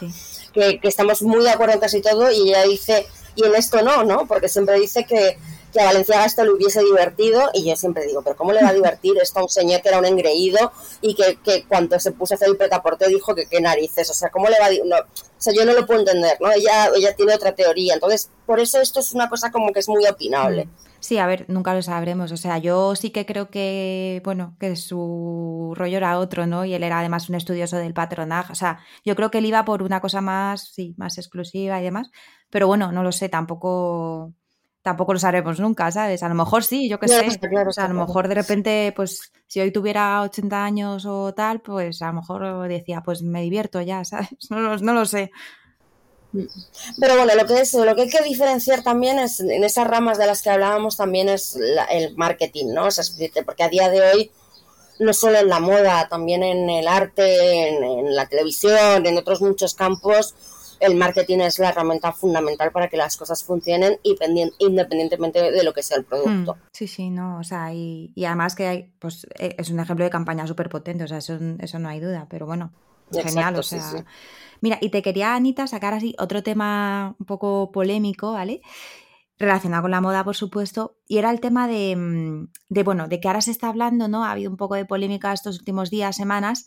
S2: Que, que estamos muy de acuerdo en casi todo y ella dice, y en esto no, ¿no? Porque siempre dice que que a Valenciaga esto le hubiese divertido y yo siempre digo, pero ¿cómo le va a divertir esto a un señor que era un engreído y que, que cuando se puso a hacer el pretaporte dijo que qué narices, o sea, ¿cómo le va a no, o sea, yo no lo puedo entender, ¿no? Ella, ella tiene otra teoría, entonces por eso esto es una cosa como que es muy opinable. Mm.
S1: Sí, a ver, nunca lo sabremos. O sea, yo sí que creo que, bueno, que su rollo era otro, ¿no? Y él era además un estudioso del patronaje. O sea, yo creo que él iba por una cosa más, sí, más exclusiva y demás. Pero bueno, no lo sé, tampoco tampoco lo sabremos nunca, ¿sabes? A lo mejor sí, yo qué sé. o sea, a lo mejor de repente, pues si hoy tuviera 80 años o tal, pues a lo mejor decía, pues me divierto ya, ¿sabes? No, no lo sé.
S2: Pero bueno, lo que, es, lo que hay que diferenciar también es, en esas ramas de las que hablábamos, también es el marketing, ¿no? O sea, porque a día de hoy, no solo en la moda, también en el arte, en la televisión, en otros muchos campos, el marketing es la herramienta fundamental para que las cosas funcionen independientemente de lo que sea el producto. Hmm,
S1: sí, sí, no, o sea, y, además que hay, pues e, es un ejemplo de campaña súper potente, o sea, eso, eso no hay duda, pero bueno, genial, o sea. Mira, y te quería, Anita, sacar así otro tema un poco polémico, ¿vale? relacionado con la moda, por supuesto, y era el tema de, mm, de, bueno, de que ahora se está hablando, ¿no? Ha habido un poco de polémica estos últimos días, semanas,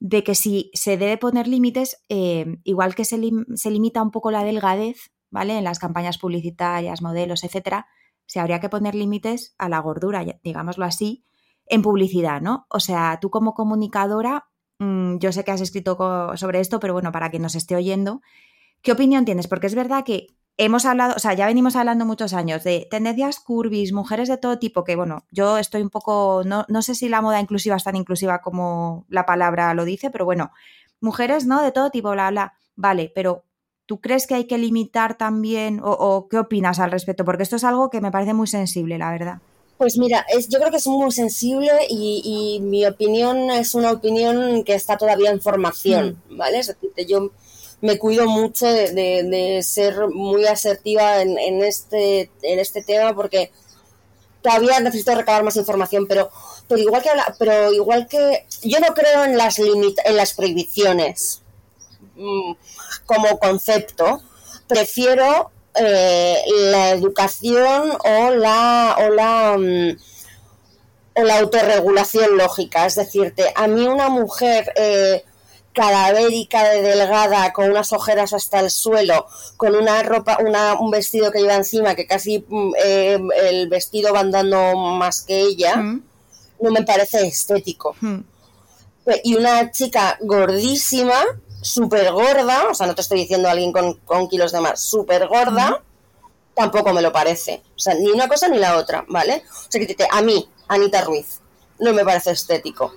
S1: de que si se debe poner límites, eh, igual que se, limita un poco la delgadez, ¿vale? En las campañas publicitarias, modelos, etcétera, se habría que poner límites a la gordura, digámoslo así, en publicidad, ¿no? O sea, tú como comunicadora, mm, yo sé que has escrito sobre esto, pero bueno, para quien nos esté oyendo, ¿qué opinión tienes? Porque es verdad que hemos hablado, o sea, ya venimos hablando muchos años de tendencias curvis, mujeres de todo tipo, que bueno, yo estoy un poco, no, no sé si la moda inclusiva es tan inclusiva como la palabra lo dice, pero bueno, mujeres, ¿no? De todo tipo, bla, bla. Vale, pero ¿tú crees que hay que limitar también o, qué opinas al respecto? Porque esto es algo que me parece muy sensible, la verdad.
S2: Pues mira, es, yo creo que es muy sensible y, mi opinión es una opinión que está todavía en formación, mm. ¿vale? Es decir, yo me cuido mucho de, ser muy asertiva en, este, en este tema porque todavía necesito recabar más información, pero, pero igual que pero igual que yo no creo en las en las prohibiciones mm, como concepto, prefiero eh, la educación o la o la mm, o la autorregulación lógica, es decirte, a mí una mujer eh, cadavérica de delgada, con unas ojeras hasta el suelo, con una ropa, una, un vestido que lleva encima, que casi mm, eh, el vestido va andando más que ella, no me parece estético. Y una chica gordísima, súper gorda, o sea, no te estoy diciendo alguien con, kilos de más, súper gorda, tampoco me lo parece. O sea, ni una cosa ni la otra, ¿vale? O sea, que a mí, Anita Ruiz, no me parece estético.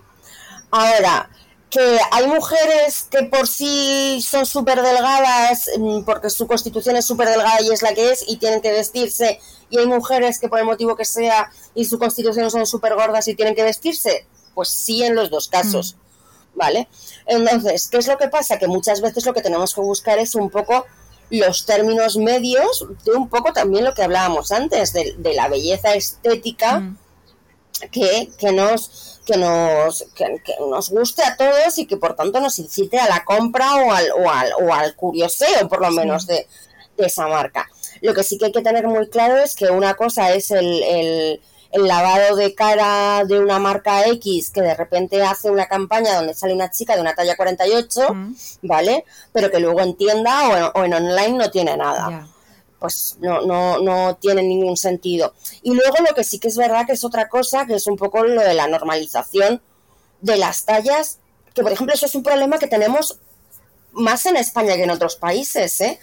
S2: Ahora, que hay mujeres que por sí son súper delgadas, mm, porque su constitución es súper delgada y es la que es, y tienen que vestirse, y hay mujeres que por el motivo que sea y su constitución son súper gordas y tienen que vestirse, pues sí en los dos casos, mm. ¿vale? Entonces, ¿qué es lo que pasa? Que muchas veces lo que tenemos que buscar es un poco los términos medios de un poco también lo que hablábamos antes, de, la belleza estética mm. que, que nos que nos, que, nos guste a todos y que por tanto nos incite a la compra o al, o al, o al curioseo, por lo menos, de, esa marca. Lo que sí que hay que tener muy claro es que una cosa es el, el, lavado de cara de una marca X que de repente hace una campaña donde sale una chica de una talla 48, ¿vale? Pero que luego en tienda o en, online no tiene nada pues no, no, no tiene ningún sentido. Y luego lo que sí que es verdad que es otra cosa, que es un poco lo de la normalización de las tallas, que por ejemplo eso es un problema que tenemos más en España que en otros países, ¿eh?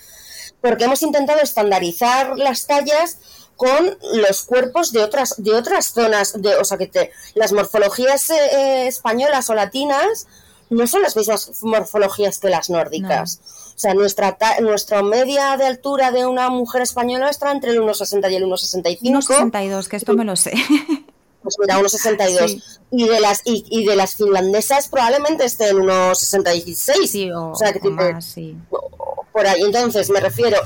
S2: porque hemos intentado estandarizar las tallas con los cuerpos de otras de otras zonas de o sea que las morfologías eh, eh, españolas o latinas no son las mismas morfologías que las nórdicas. Sea, nuestra, nuestra media de altura de una mujer española está entre el 1,60 y el 1,65.
S1: 1,62, que esto me lo sé.
S2: Pues mira, 1,62. Y, de las, y, de las finlandesas probablemente esté en 1,66.
S1: Sí, o, sea, que más, sí.
S2: Por ahí. Entonces, me refiero,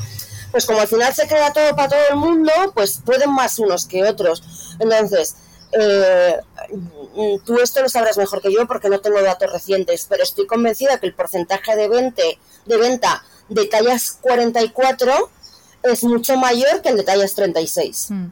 S2: pues como al final se queda todo para todo el mundo, pues pueden más unos que otros. Entonces, eh, tú esto lo sabrás mejor que yo porque no tengo datos recientes, pero estoy convencida que el porcentaje de, de venta de tallas 44 es mucho mayor que el de tallas 36.
S1: Hmm.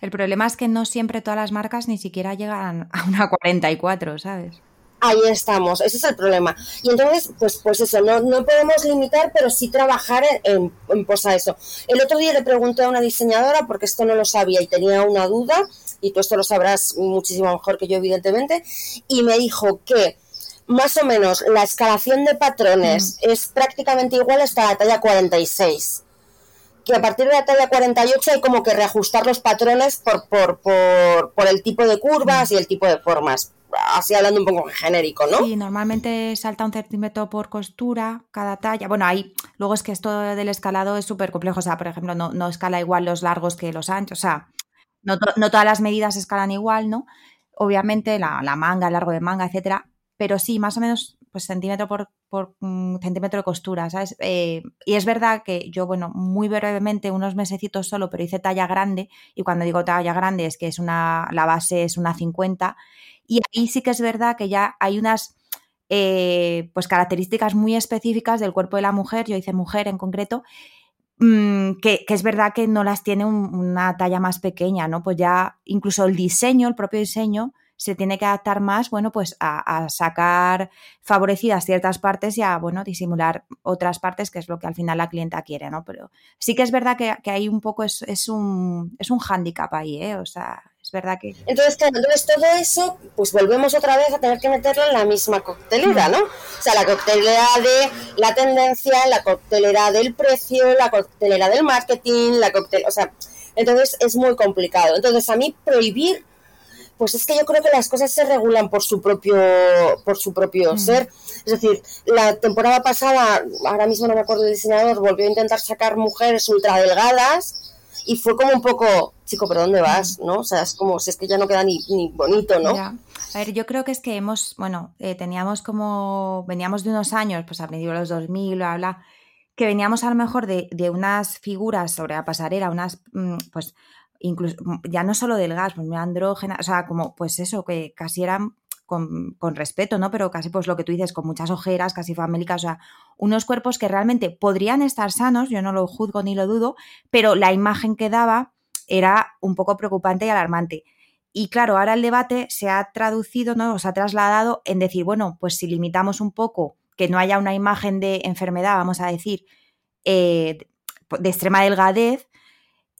S1: El problema es que no siempre todas las marcas ni siquiera llegan a una 44, ¿sabes?
S2: Ahí estamos, ese es el problema. Y entonces, pues, pues eso, no, no podemos limitar, pero sí trabajar en, en, posa eso. El otro día le pregunté a una diseñadora, porque esto no lo sabía y tenía una duda, y tú esto lo sabrás muchísimo mejor que yo, evidentemente, y me dijo que más o menos la escalación de patrones mm. es prácticamente igual hasta la talla 46 que a partir de la talla 48 hay como que reajustar los patrones por, por, por, por el tipo de curvas mm. y el tipo de formas así hablando un poco genérico, ¿no?
S1: Sí, normalmente salta un centímetro por costura cada talla. Bueno, ahí, luego es que esto del escalado es súper complejo. O sea, por ejemplo, no, no, escala igual los largos que los anchos. O sea, no, todas las medidas escalan igual, ¿no? Obviamente la, la, manga, el largo de manga, etcétera. Pero sí, más o menos, pues centímetro por, por mm, centímetro de costura, ¿sabes? Eh, y es verdad que yo, bueno, muy brevemente, unos mesecitos solo, pero hice talla grande. Y cuando digo talla grande es que es una, la base es una 50 y ahí sí que es verdad que ya hay unas eh, pues características muy específicas del cuerpo de la mujer, yo hice mujer en concreto, mm, que, es verdad que no las tiene una talla más pequeña, ¿no? Pues ya incluso el diseño, el propio diseño, se tiene que adaptar más, bueno, pues a, sacar favorecidas ciertas partes y a, bueno, disimular otras partes, que es lo que al final la clienta quiere, ¿no? Pero sí que es verdad que, que hay un poco, es, es, un, es un hándicap ahí, ¿eh? O sea, Es verdad que...
S2: Entonces, claro, entonces todo eso, pues volvemos otra vez a tener que meterlo en la misma coctelera, ¿no? O sea, la coctelera de la tendencia, la coctelera del precio, la coctelera del marketing, la coctel... O sea, entonces es muy complicado. Entonces, a mí prohibir pues es que yo creo que las cosas se regulan por su propio por su propio mm. ser es decir la temporada pasada ahora mismo no me acuerdo el diseñador volvió a intentar sacar mujeres ultra delgadas y fue como un poco chico pero dónde vas no o sea es como si es que ya no queda ni, ni bonito no
S1: a ver yo creo que es que hemos bueno eh, teníamos como veníamos de unos años pues a de los 2000 bla bla que veníamos a lo mejor de, de unas figuras sobre la pasarela unas mm, pues incluso ya no solo del gas, pues andrógena, o sea, como pues eso, que casi eran con, respeto, ¿no? Pero casi pues lo que tú dices, con muchas ojeras, casi famélicas, o sea, unos cuerpos que realmente podrían estar sanos, yo no lo juzgo ni lo dudo, pero la imagen que daba era un poco preocupante y alarmante. Y claro, ahora el debate se ha traducido, ¿no? O se ha trasladado en decir, bueno, pues si limitamos un poco que no haya una imagen de enfermedad, vamos a decir, eh, de extrema delgadez,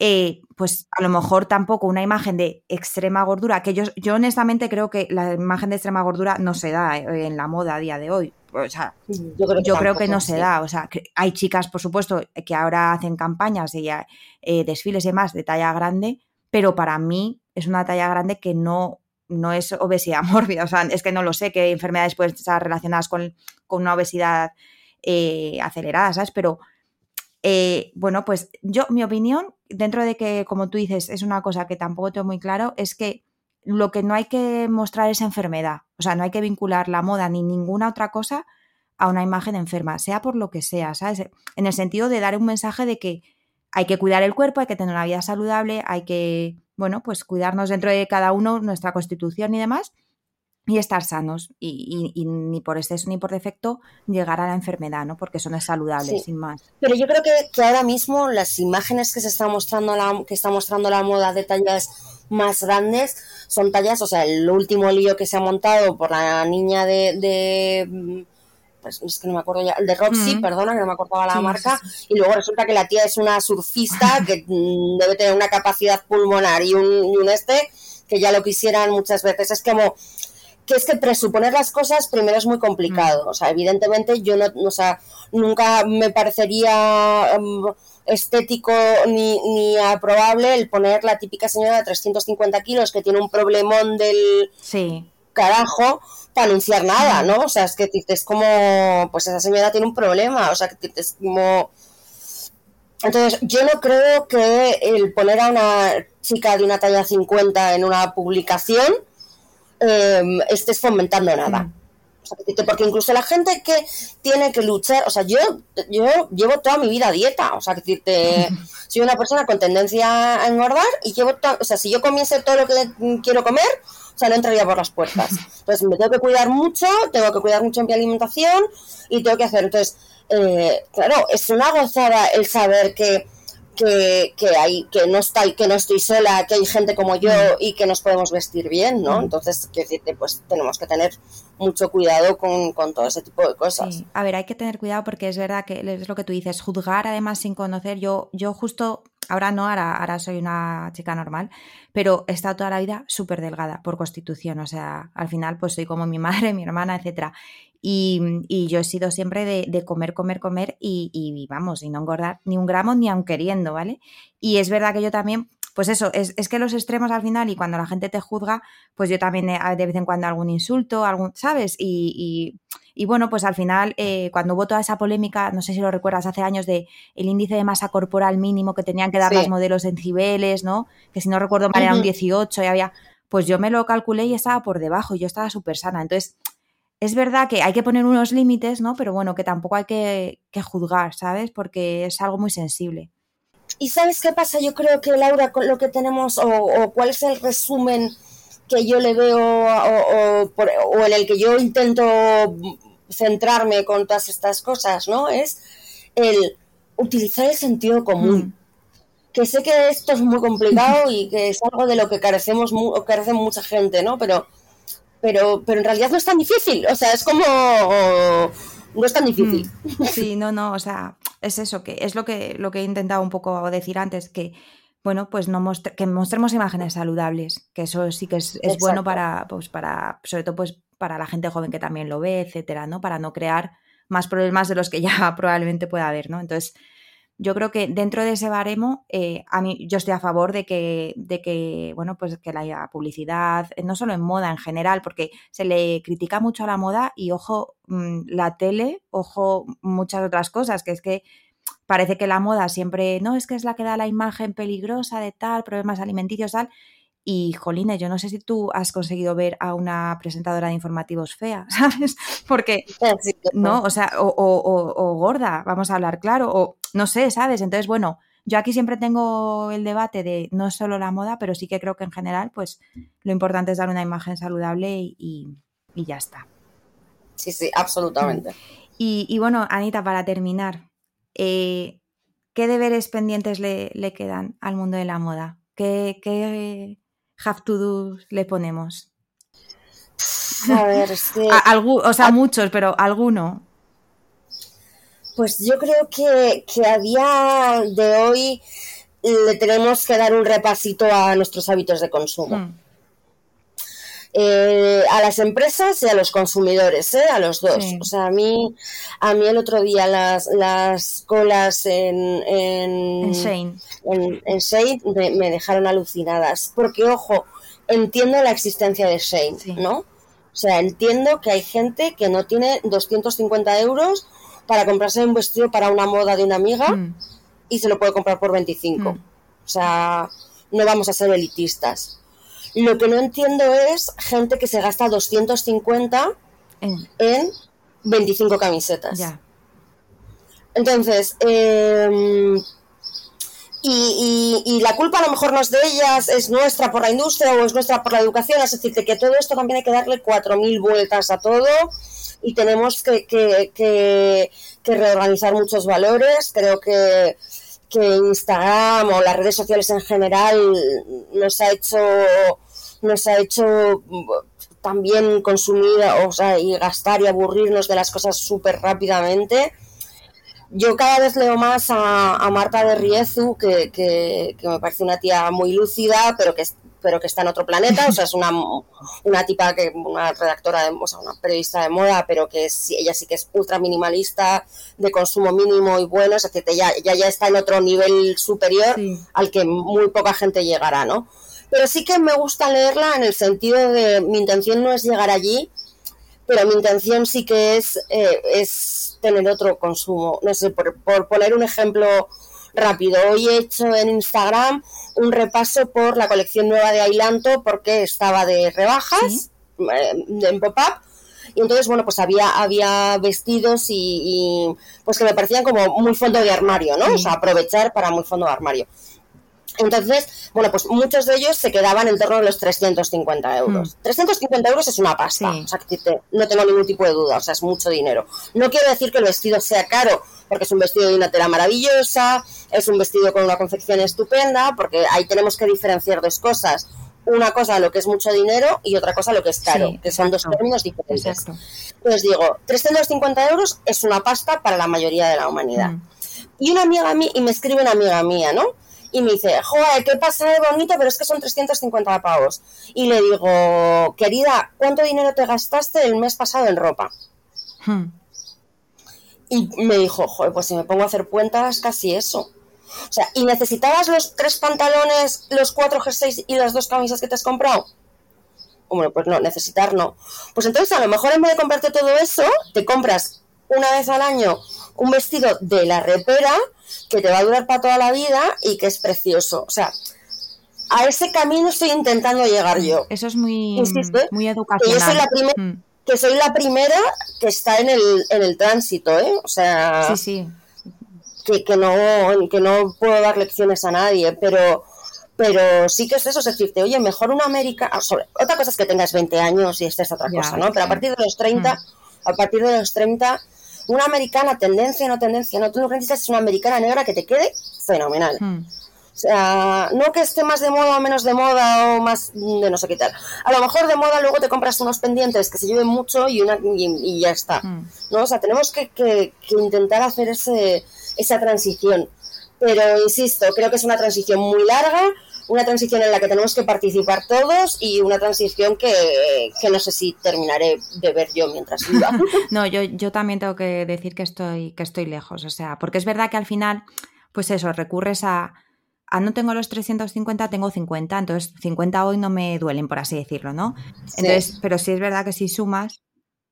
S1: eh, pues a lo mejor tampoco una imagen de extrema gordura, que yo, yo honestamente creo que la imagen de extrema gordura no se da eh, en la moda a día de hoy. O sea, yo creo que, no se da. O sea, hay chicas, por supuesto, que ahora hacen campañas y eh, desfiles y demás de talla grande, pero para mí es una talla grande que no, no es obesidad mórbida. O sea, es que no lo sé qué enfermedades pueden estar relacionadas con, con una obesidad acelerada, ¿sabes? Pero eh, bueno, pues yo, mi opinión, dentro de que, como tú dices, es una cosa que tampoco tengo muy claro, es que lo que no hay que mostrar es enfermedad. O sea, no hay que vincular la moda ni ninguna otra cosa a una imagen enferma, sea por lo que sea, ¿sabes? En el sentido de dar un mensaje de que hay que cuidar el cuerpo, hay que tener una vida saludable, hay que, bueno, pues cuidarnos dentro de cada uno, nuestra constitución y demás, y estar sanos y, ni por exceso ni por defecto llegar a la enfermedad, ¿no? Porque eso no es saludable, sin más.
S2: Pero yo creo que, ahora mismo las imágenes que se está mostrando la, que está mostrando la moda de tallas más grandes son tallas, o sea, el último lío que se ha montado por la niña de, pues es que no me acuerdo ya, de Roxy, mm. perdona, que no me acordaba la marca, y luego resulta que la tía es una surfista que mm, debe tener una capacidad pulmonar y un, y un este que ya lo quisieran muchas veces. Es como que es que presuponer las cosas primero es muy complicado. Mm. O sea, evidentemente yo no, o sea, nunca me parecería em, estético ni, ni aprobable el poner la típica señora de 350 kilos que tiene un problemón del carajo para anunciar nada, mm. ¿no? O sea, es que es como, pues esa señora tiene un problema, o sea, que es como... Entonces, yo no creo que el poner a una chica de una talla 50 en una publicación eh, estés fomentando nada. Mm. porque incluso la gente que tiene que luchar, o sea, yo, yo llevo toda mi vida a dieta, o sea, que decirte, soy una persona con tendencia a engordar y llevo, o sea, si yo comiese todo lo que quiero comer, o sea, no entraría por las puertas. Entonces, me tengo que cuidar mucho, tengo que cuidar mucho en mi alimentación y tengo que hacer. Entonces, eh, claro, es una gozada el saber que que, hay, que no estoy, que no estoy sola, que hay gente como yo mm. y que nos podemos vestir bien, ¿no? Mm. Entonces, decirte, pues tenemos que tener mucho cuidado con, todo ese tipo de cosas.
S1: A ver, hay que tener cuidado porque es verdad que es lo que tú dices, juzgar además sin conocer. Yo, yo justo, ahora no, ahora, ahora soy una chica normal, pero he estado toda la vida súper delgada por constitución. O sea, al final, pues soy como mi madre, mi hermana, etcétera. Y, yo he sido siempre de, comer, comer, comer y, vamos, y no engordar ni un gramo ni aun queriendo, ¿vale? Y es verdad que yo también, pues eso, es, es, que los extremos al final y cuando la gente te juzga, pues yo también eh, de vez en cuando algún insulto, algún, ¿sabes? Y, y bueno, pues al final, eh, cuando hubo toda esa polémica, no sé si lo recuerdas, hace años de el índice de masa corporal mínimo que tenían que dar los modelos en Cibeles, ¿no? Que si no recuerdo mal era un 18 y había, pues yo me lo calculé y estaba por debajo y yo estaba súper sana. Entonces, es verdad que hay que poner unos límites, ¿no? Pero bueno, que tampoco hay que, juzgar, ¿sabes? Porque es algo muy sensible.
S2: ¿Y sabes qué pasa? Yo creo que, Laura, con lo que tenemos, o, cuál es el resumen que yo le veo, o, en el que yo intento centrarme con todas estas cosas, ¿no? Es el utilizar el sentido común. Mm. Que sé que esto es muy complicado y que es algo de lo que carecemos, carece mucha gente, ¿no? Pero pero, pero en realidad no es tan difícil, o sea, es como... No es tan difícil.
S1: Mm, sí, no, no, o sea, es eso, que es lo que, lo que he intentado un poco decir antes, que bueno, pues no que mostremos imágenes saludables, que eso sí que es, bueno para, pues para, sobre todo pues para la gente joven que también lo ve, etcétera, ¿no? Para no crear más problemas de los que ya probablemente pueda haber, ¿no? Entonces, yo creo que dentro de ese baremo, eh, a mí yo estoy a favor de que, de que, bueno, pues que la publicidad, no solo en moda en general, porque se le critica mucho a la moda y ojo, mm, la tele, ojo, muchas otras cosas, que es que parece que la moda siempre, no, es que es la que da la imagen peligrosa de tal, problemas alimenticios, tal. Y, jolines, yo no sé si tú has conseguido ver a una presentadora de informativos fea, ¿sabes? Porque, no, o sea, o, gorda, vamos a hablar claro, o no sé, ¿sabes? Entonces, bueno, yo aquí siempre tengo el debate de no solo la moda, pero sí que creo que en general, pues lo importante es dar una imagen saludable y, ya está.
S2: Sí, sí, absolutamente.
S1: Y, bueno, Anita, para terminar, eh, ¿qué deberes pendientes le, quedan al mundo de la moda? ¿Qué, qué, have to do le ponemos?
S2: A ver, es que...
S1: o sea, muchos, pero alguno.
S2: Pues yo creo que, a día de hoy le tenemos que dar un repasito a nuestros hábitos de consumo. Hmm. Eh, a las empresas y a los consumidores, ¿eh? a los dos. O sea, a mí, a mí el otro día las, las colas en, en,
S1: Shane,
S2: en, me, dejaron alucinadas. Porque, ojo, entiendo la existencia de Shane, ¿no? O sea, entiendo que hay gente que no tiene 250 euros para comprarse un vestido para una moda de una amiga hmm. y se lo puede comprar por 25. Hmm. O sea, no vamos a ser elitistas. Lo que no entiendo es gente que se gasta 250 en, 25 camisetas. Entonces, em, y, la culpa a lo mejor no es de ellas, es nuestra por la industria o es nuestra por la educación. Es decir, que todo esto también hay que darle 4.000 vueltas a todo y tenemos que, que, reorganizar muchos valores. Creo que, que Instagram o las redes sociales en general nos ha hecho nos ha hecho también consumir o sea, y gastar y aburrirnos de las cosas súper rápidamente. Yo cada vez leo más a, Marta de Riezu, que, que, me parece una tía muy lúcida, pero que, pero que está en otro planeta. O sea, es una, una tipa, que una redactora, de, o sea, una periodista de moda, pero que es, ella sí que es ultra minimalista, de consumo mínimo y bueno. Es decir, ya, ya, ya está en otro nivel superior al que muy poca gente llegará, ¿no? Pero sí que me gusta leerla en el sentido de mi intención no es llegar allí, pero mi intención sí que es, eh, es tener otro consumo. No sé, por, poner un ejemplo rápido, hoy he hecho en Instagram un repaso por la colección nueva de Ailanto porque estaba de rebajas eh, en pop-up. Y entonces, bueno, pues había, había vestidos y, pues que me parecían como muy fondo de armario, ¿no? O sea, aprovechar para muy fondo de armario. Entonces, bueno, pues muchos de ellos se quedaban en torno a los 350 euros. 350 hmm. euros es una pasta, o sea, que no tengo ningún tipo de duda, o sea, es mucho dinero. No quiero decir que el vestido sea caro, porque es un vestido de una tela maravillosa, es un vestido con una confección estupenda, porque ahí tenemos que diferenciar dos cosas. Una cosa lo que es mucho dinero y otra cosa lo que es caro, que son dos términos diferentes. Exacto. Entonces digo, 350 euros es una pasta para la mayoría de la humanidad. Hmm. Y una amiga mía, y me escribe una amiga mía, ¿no? Y me dice, joder, qué pasa de bonito, pero es que son 350 pavos. Y le digo, querida, ¿cuánto dinero te gastaste el mes pasado en ropa? Hmm. Y me dijo, joder, pues si me pongo a hacer cuentas, casi eso. O sea, ¿y necesitabas los tres pantalones, los cuatro jerseys y las dos camisas que te has comprado? Bueno, pues no, necesitar no. Pues entonces a lo mejor en vez de comprarte todo eso, te compras una vez al año un vestido de la repera que te va a durar para toda la vida y que es precioso. O sea, a ese camino estoy intentando llegar yo.
S1: Eso es muy, muy educacional.
S2: Que, soy la primera, mm. que soy la primera que está en el, en el tránsito, ¿eh? O sea,
S1: sí, sí.
S2: Que, que, no, que no puedo dar lecciones a nadie, pero pero sí que es eso, es decirte, oye, mejor una América... Ah, otra cosa es que tengas 20 años y esta es otra cosa, ¿no? Pero a partir de los 30, mm. a partir de los 30 una americana, tendencia o no tendencia, no, tú no necesitas una americana negra que te quede fenomenal. Hmm. O sea, no que esté más de moda o menos de moda o más de no sé qué tal. A lo mejor de moda luego te compras unos pendientes que se lleven mucho y, una, y, ya está. Hmm. ¿no? O sea, tenemos que, intentar hacer ese, esa transición. Pero insisto, creo que es una transición muy larga, una transición en la que tenemos que participar todos y una transición que, no sé si terminaré de ver yo mientras viva.
S1: no, yo, yo también tengo que decir que estoy, que estoy lejos, o sea, porque es verdad que al final, pues eso, recurres a, a no tengo los 350, tengo 50, entonces 50 hoy no me duelen, por así decirlo, ¿no? Entonces, pero sí es verdad que si sumas,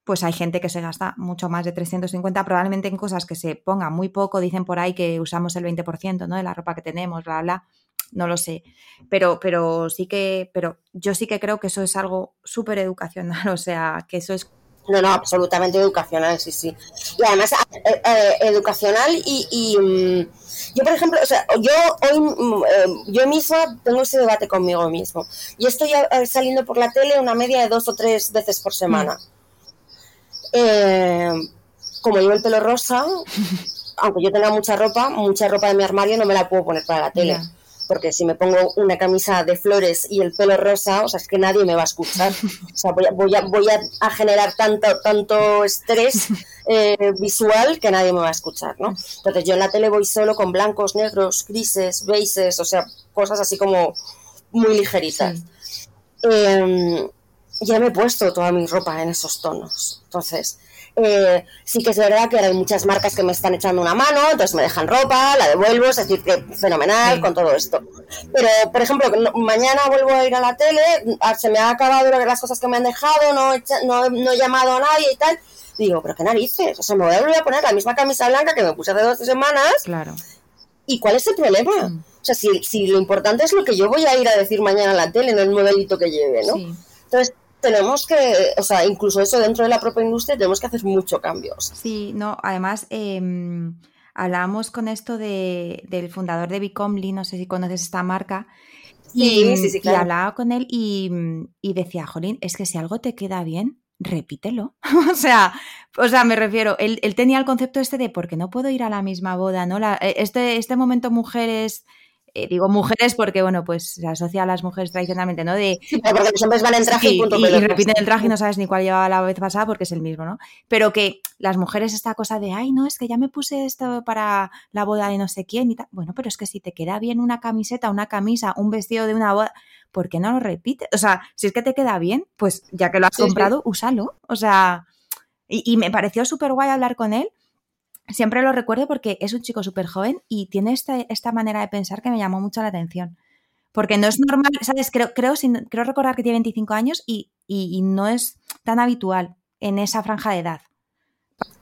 S1: pues hay gente que se gasta mucho más de 350, probablemente en cosas que se pongan muy poco, dicen por ahí que usamos el 20%, ¿no? De la ropa que tenemos, bla, bla no lo sé. Pero, pero sí que, pero yo sí que creo que eso es algo súper educacional, o sea, que eso es
S2: no, no, absolutamente educacional, sí, sí. Y además, eh, eh, educacional y, mm, yo, por ejemplo, o sea, yo hoy, mm, eh, yo misma tengo ese debate conmigo mismo. Y estoy saliendo por la tele una media de dos o tres veces por semana. Mm. como llevo el pelo rosa, aunque yo tenga mucha ropa, mucha ropa de mi armario no me la puedo poner para la tele porque si me pongo una camisa de flores y el pelo rosa, o sea, es que nadie me va a escuchar. O sea, voy a, voy a, voy a generar tanto, tanto estrés eh, visual que nadie me va a escuchar, ¿no? Entonces yo en la tele voy solo con blancos, negros, grises, beiges, o sea, cosas así como muy ligeritas. Em, ya me he puesto toda mi ropa en esos tonos. Entonces, eh, sí que es verdad que hay muchas marcas que me están echando una mano, entonces me dejan ropa, la devuelvo, es decir, que fenomenal con todo esto. Pero, por ejemplo, mañana vuelvo a ir a la tele, ah, se me ha acabado las cosas que me han dejado, no he, no, he llamado a nadie y tal. Digo, pero qué narices, o sea, me voy a volver a poner la misma camisa blanca que me puse hace dos semanas.
S1: Claro.
S2: ¿Y cuál es el problema? Mm. O sea, si, si lo importante es lo que yo voy a ir a decir mañana en la tele, no el modelito que lleve, ¿no? Entonces, tenemos que, o sea, incluso eso dentro de la propia industria tenemos que hacer muchos cambios.
S1: Sí, no, además eh, hablábamos con esto de, del fundador de Bicomly, no sé si conoces esta marca. Y, sí, sí, claro. y hablaba con él y, y, decía, Jolín, es que si algo te queda bien, repítelo. o sea, o sea, me refiero, él, él, tenía el concepto este de porque no puedo ir a la misma boda, ¿no? La, este, este momento mujeres eh, digo mujeres porque, bueno, pues se asocia a las mujeres tradicionalmente, ¿no? De,
S2: sí, porque los hombres van en traje y punto.
S1: Y, repiten el traje y no sabes ni cuál llevaba la vez pasada porque es el mismo, ¿no? Pero que las mujeres esta cosa de, ay, no, es que ya me puse esto para la boda de no sé quién y tal. Bueno, pero es que si te queda bien una camiseta, una camisa, un vestido de una boda, ¿por qué no lo repites? O sea, si es que te queda bien, pues ya que lo has comprado, úsalo. O sea, y, y me pareció súper guay hablar con él siempre lo recuerdo porque es un chico súper joven y tiene esta, esta, manera de pensar que me llamó mucho la atención. Porque no es normal, ¿sabes? Creo, creo, creo recordar que tiene 25 años y, y, no es tan habitual en esa franja de edad.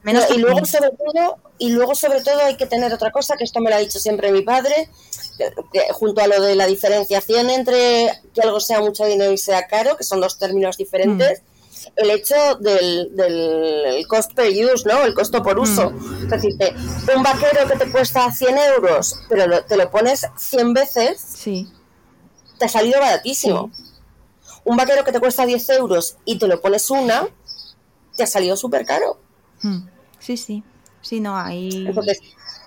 S2: Menos y, luego sobre todo, y luego sobre todo hay que tener otra cosa, que esto me lo ha dicho siempre mi padre, que, junto a lo de la diferenciación entre que algo sea mucho dinero y sea caro, que son dos términos diferentes. Mm el hecho del, del cost per use, ¿no? El costo por uso. Mm. Es decir, un vaquero que te cuesta 100 euros, pero te lo pones 100 veces,
S1: sí.
S2: te ha salido baratísimo. Un vaquero que te cuesta 10 euros y te lo pones una, te ha salido súper caro.
S1: Mm. Sí, sí. Sí, no, hay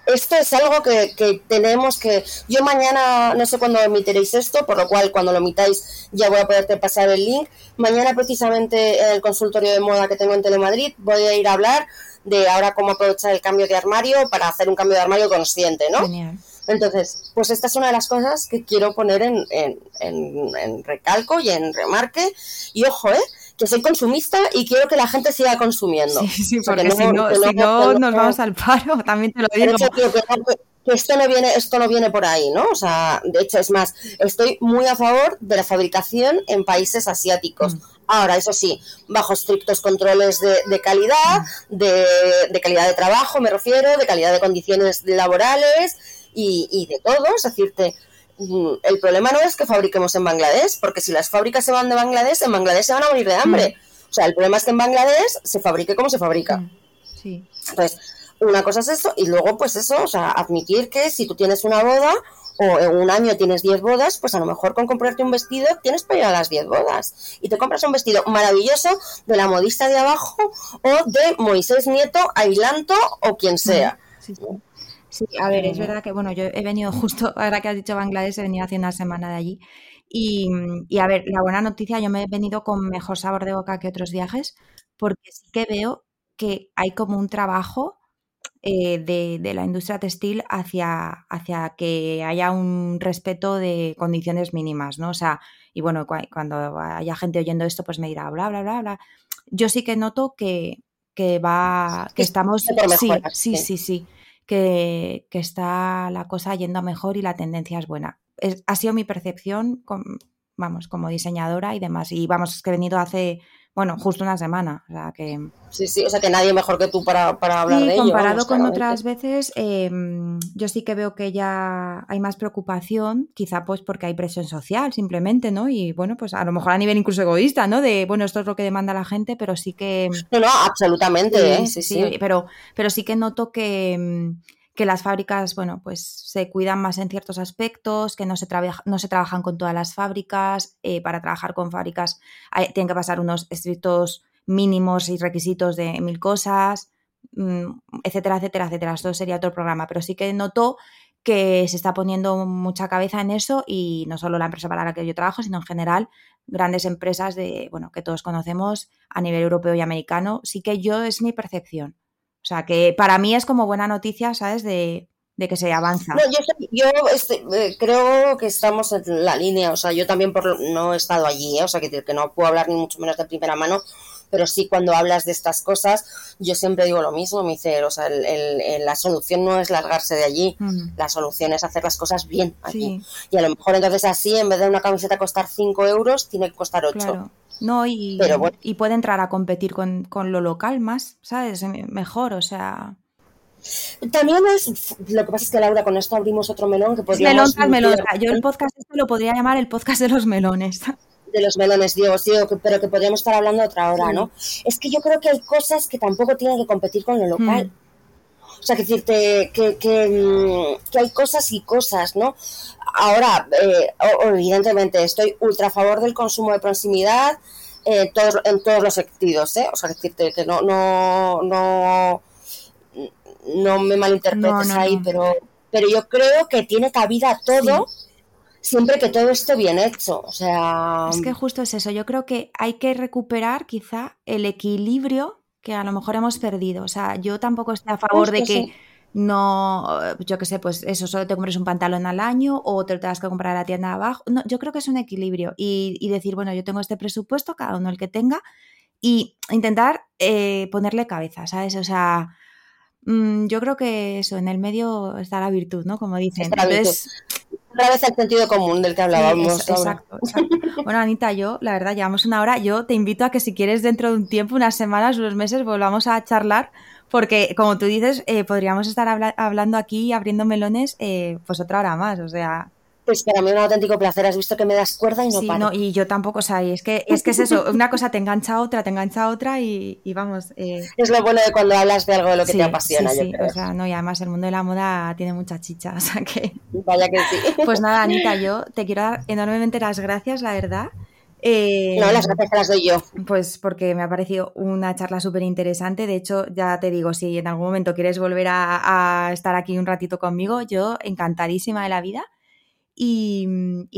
S2: esto es algo que, tenemos que... Yo mañana, no sé cuándo emitiréis esto, por lo cual cuando lo emitáis ya voy a poderte pasar el link. Mañana precisamente en el consultorio de moda que tengo en Telemadrid voy a ir a hablar de ahora cómo aprovechar el cambio de armario para hacer un cambio de armario consciente, ¿no?
S1: Genial.
S2: Entonces, pues esta es una de las cosas que quiero poner en, en, en recalco y en remarque. Y ojo, ¿eh? Que soy consumista y quiero que la gente siga consumiendo.
S1: Sí, sí, porque si no, si no, nos vamos al paro, también te lo digo.
S2: que, esto no viene, esto no viene por ahí, ¿no? O sea, de hecho, es más, estoy muy a favor de la fabricación en países asiáticos. Mm. Ahora, eso sí, bajo estrictos controles de, calidad, mm. de, de, calidad de trabajo, me refiero, de calidad de condiciones laborales y, y de todo. Es decirte, el problema no es que fabriquemos en Bangladesh, porque si las fábricas se van de Bangladesh, en Bangladesh se van a morir de hambre. Mm. O sea, el problema es que en Bangladesh se fabrique como se fabrica.
S1: Mm. Sí.
S2: Entonces, una cosa es eso, y luego, pues eso, o sea, admitir que si tú tienes una boda o en un año tienes 10 bodas, pues a lo mejor con comprarte un vestido tienes para ir a las 10 bodas. Y te compras un vestido maravilloso de la modista de abajo o de Moisés Nieto, Ailanto o quien sea.
S1: Sí, sí. Sí, a ver, es verdad que, bueno, yo he venido justo, ahora que has dicho Bangladesh, he venido hace una semana de allí. Y, y, a ver, la buena noticia, yo me he venido con mejor sabor de boca que otros viajes, porque sí que veo que hay como un trabajo eh, de, la industria textil hacia, hacia que haya un respeto de condiciones mínimas, ¿no? O sea, y bueno, cuando haya gente oyendo esto, pues me dirá, bla, bla, bla, bla. Yo sí que noto que, que va, que estamos... sí, sí, sí, sí, que, está la cosa yendo mejor y la tendencia es buena. ha sido mi percepción, vamos, como diseñadora y demás. Y vamos, es que he venido hace bueno, justo una semana. O sea que.
S2: Sí, sí, o sea que nadie mejor que tú para, para hablar de ello.
S1: Comparado con otras veces, em, yo sí que veo que ya hay más preocupación, quizá pues porque hay presión social, simplemente, ¿no? Y bueno, pues a lo mejor a nivel incluso egoísta, ¿no? De bueno, esto es lo que demanda la gente, pero sí que.
S2: No, no, absolutamente, sí, ¿eh?
S1: sí, sí, Pero, pero sí que noto que em, que las fábricas, bueno, pues se cuidan más en ciertos aspectos, que no se, no se trabajan con todas las fábricas. Eh, para trabajar con fábricas tienen que pasar unos estrictos mínimos y requisitos de mil cosas, mm, etcétera, etcétera, etcétera. Esto sería otro programa, pero sí que noto que se está poniendo mucha cabeza en eso y no solo la empresa para la que yo trabajo, sino en general grandes empresas de, bueno, que todos conocemos a nivel europeo y americano. Sí que yo es mi percepción. O sea, que para mí es como buena noticia, ¿sabes? De, que se avanza.
S2: No, yo, este, eh, creo que estamos en la línea, o sea, yo también por, no he estado allí, ¿eh? o sea, que, que no puedo hablar ni mucho menos de primera mano, pero sí cuando hablas de estas cosas, yo siempre digo lo mismo, me dice, o sea, la solución no es largarse de allí, la solución es hacer las cosas bien aquí. Y a lo mejor entonces así, en vez de una camiseta costar 5 euros, tiene que costar 8.
S1: No, y, y puede entrar a competir con, con, lo local más, ¿sabes? Mejor, o sea.
S2: También es, lo que pasa es que Laura, con esto abrimos otro melón que podríamos...
S1: Melón melón. Yo el podcast este lo podría llamar el podcast de los melones.
S2: De los melones, Diego, digo, pero que podríamos estar hablando otra hora, ¿no? Es que yo creo que hay cosas que tampoco tienen que competir con lo local. Hmm. O sea, que decirte que, que, mm, que, hay cosas y cosas, ¿no? Ahora, eh, evidentemente, estoy ultra a favor del consumo de proximidad eh, todos, en todos los sentidos, ¿eh? O sea, decirte que no, no, no, no me malinterpretes ahí, pero, pero yo creo que tiene cabida todo. Siempre que todo esté bien hecho, o sea...
S1: Es que justo es eso, yo creo que hay que recuperar quizá el equilibrio que a lo mejor hemos perdido. O sea, yo tampoco estoy a favor de que no, yo qué sé, pues eso, solo te compres un pantalón al año o te lo tengas que comprar a la tienda de abajo. No, yo creo que es un equilibrio y, decir, bueno, yo tengo este presupuesto, cada uno el que tenga, y intentar eh, ponerle cabeza, ¿sabes? O sea, mm, yo creo que eso, en el medio está la virtud, ¿no? Como dicen. Entonces,
S2: otra vez el sentido común del que hablábamos.
S1: exacto, Bueno, Anita, yo, la verdad, llevamos una hora. Yo te invito a que si quieres dentro de un tiempo, unas semanas, unos meses, volvamos a charlar porque, como tú dices, eh, podríamos estar hablando aquí abriendo melones eh, pues otra hora más, o sea...
S2: Pues para mí un auténtico placer, has visto que me das cuerda y no sí, No,
S1: y yo tampoco, o sea, es que, es que es eso, una cosa te engancha a otra, te engancha a otra y, vamos...
S2: Eh, es lo bueno de cuando hablas de algo de lo que te apasiona,
S1: sí, o sea, no, y además el mundo de la moda tiene mucha chicha, o sea que...
S2: Vaya que sí.
S1: Pues nada, Anita, yo te quiero dar enormemente las gracias, la verdad.
S2: Eh, no, las gracias las doy yo.
S1: Pues porque me ha parecido una charla súper interesante. De hecho, ya te digo, si en algún momento quieres volver a, estar aquí un ratito conmigo, yo encantadísima de la vida. Y,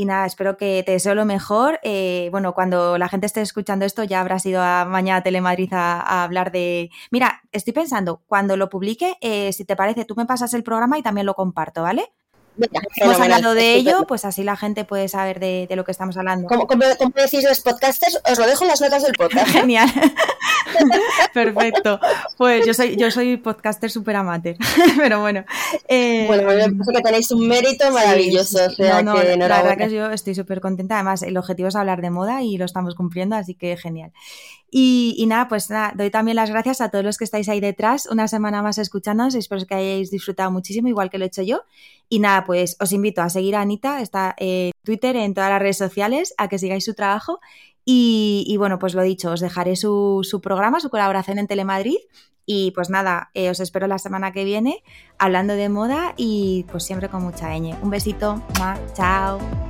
S1: nada, espero que te deseo lo mejor. Eh, bueno, cuando la gente esté escuchando esto, ya habrás ido a mañana a Telemadrid a, hablar de. Mira, estoy pensando, cuando lo publique, eh, si te parece, tú me pasas el programa y también lo comparto, ¿vale? Hemos hablado de ello, pues así la gente puede saber de, lo que estamos hablando.
S2: Como, decís los podcasters, os lo dejo en las notas del podcast.
S1: Genial. Perfecto. Pues yo soy, yo soy podcaster súper amateur, pero bueno.
S2: Eh, bueno, me parece que tenéis un mérito maravilloso. no, no, la
S1: verdad que yo estoy súper contenta. Además, el objetivo es hablar de moda y lo estamos cumpliendo, así que genial. Y, nada, pues nada, doy también las gracias a todos los que estáis ahí detrás, una semana más escuchándonos, espero que hayáis disfrutado muchísimo, igual que lo he hecho yo. Y nada, pues os invito a seguir a Anita, está en Twitter, en todas las redes sociales, a que sigáis su trabajo. Y, bueno, pues lo dicho, os dejaré su, su, programa, su colaboración en Telemadrid. Y pues nada, eh, os espero la semana que viene hablando de moda y pues siempre con mucha ñ. Un besito, chao.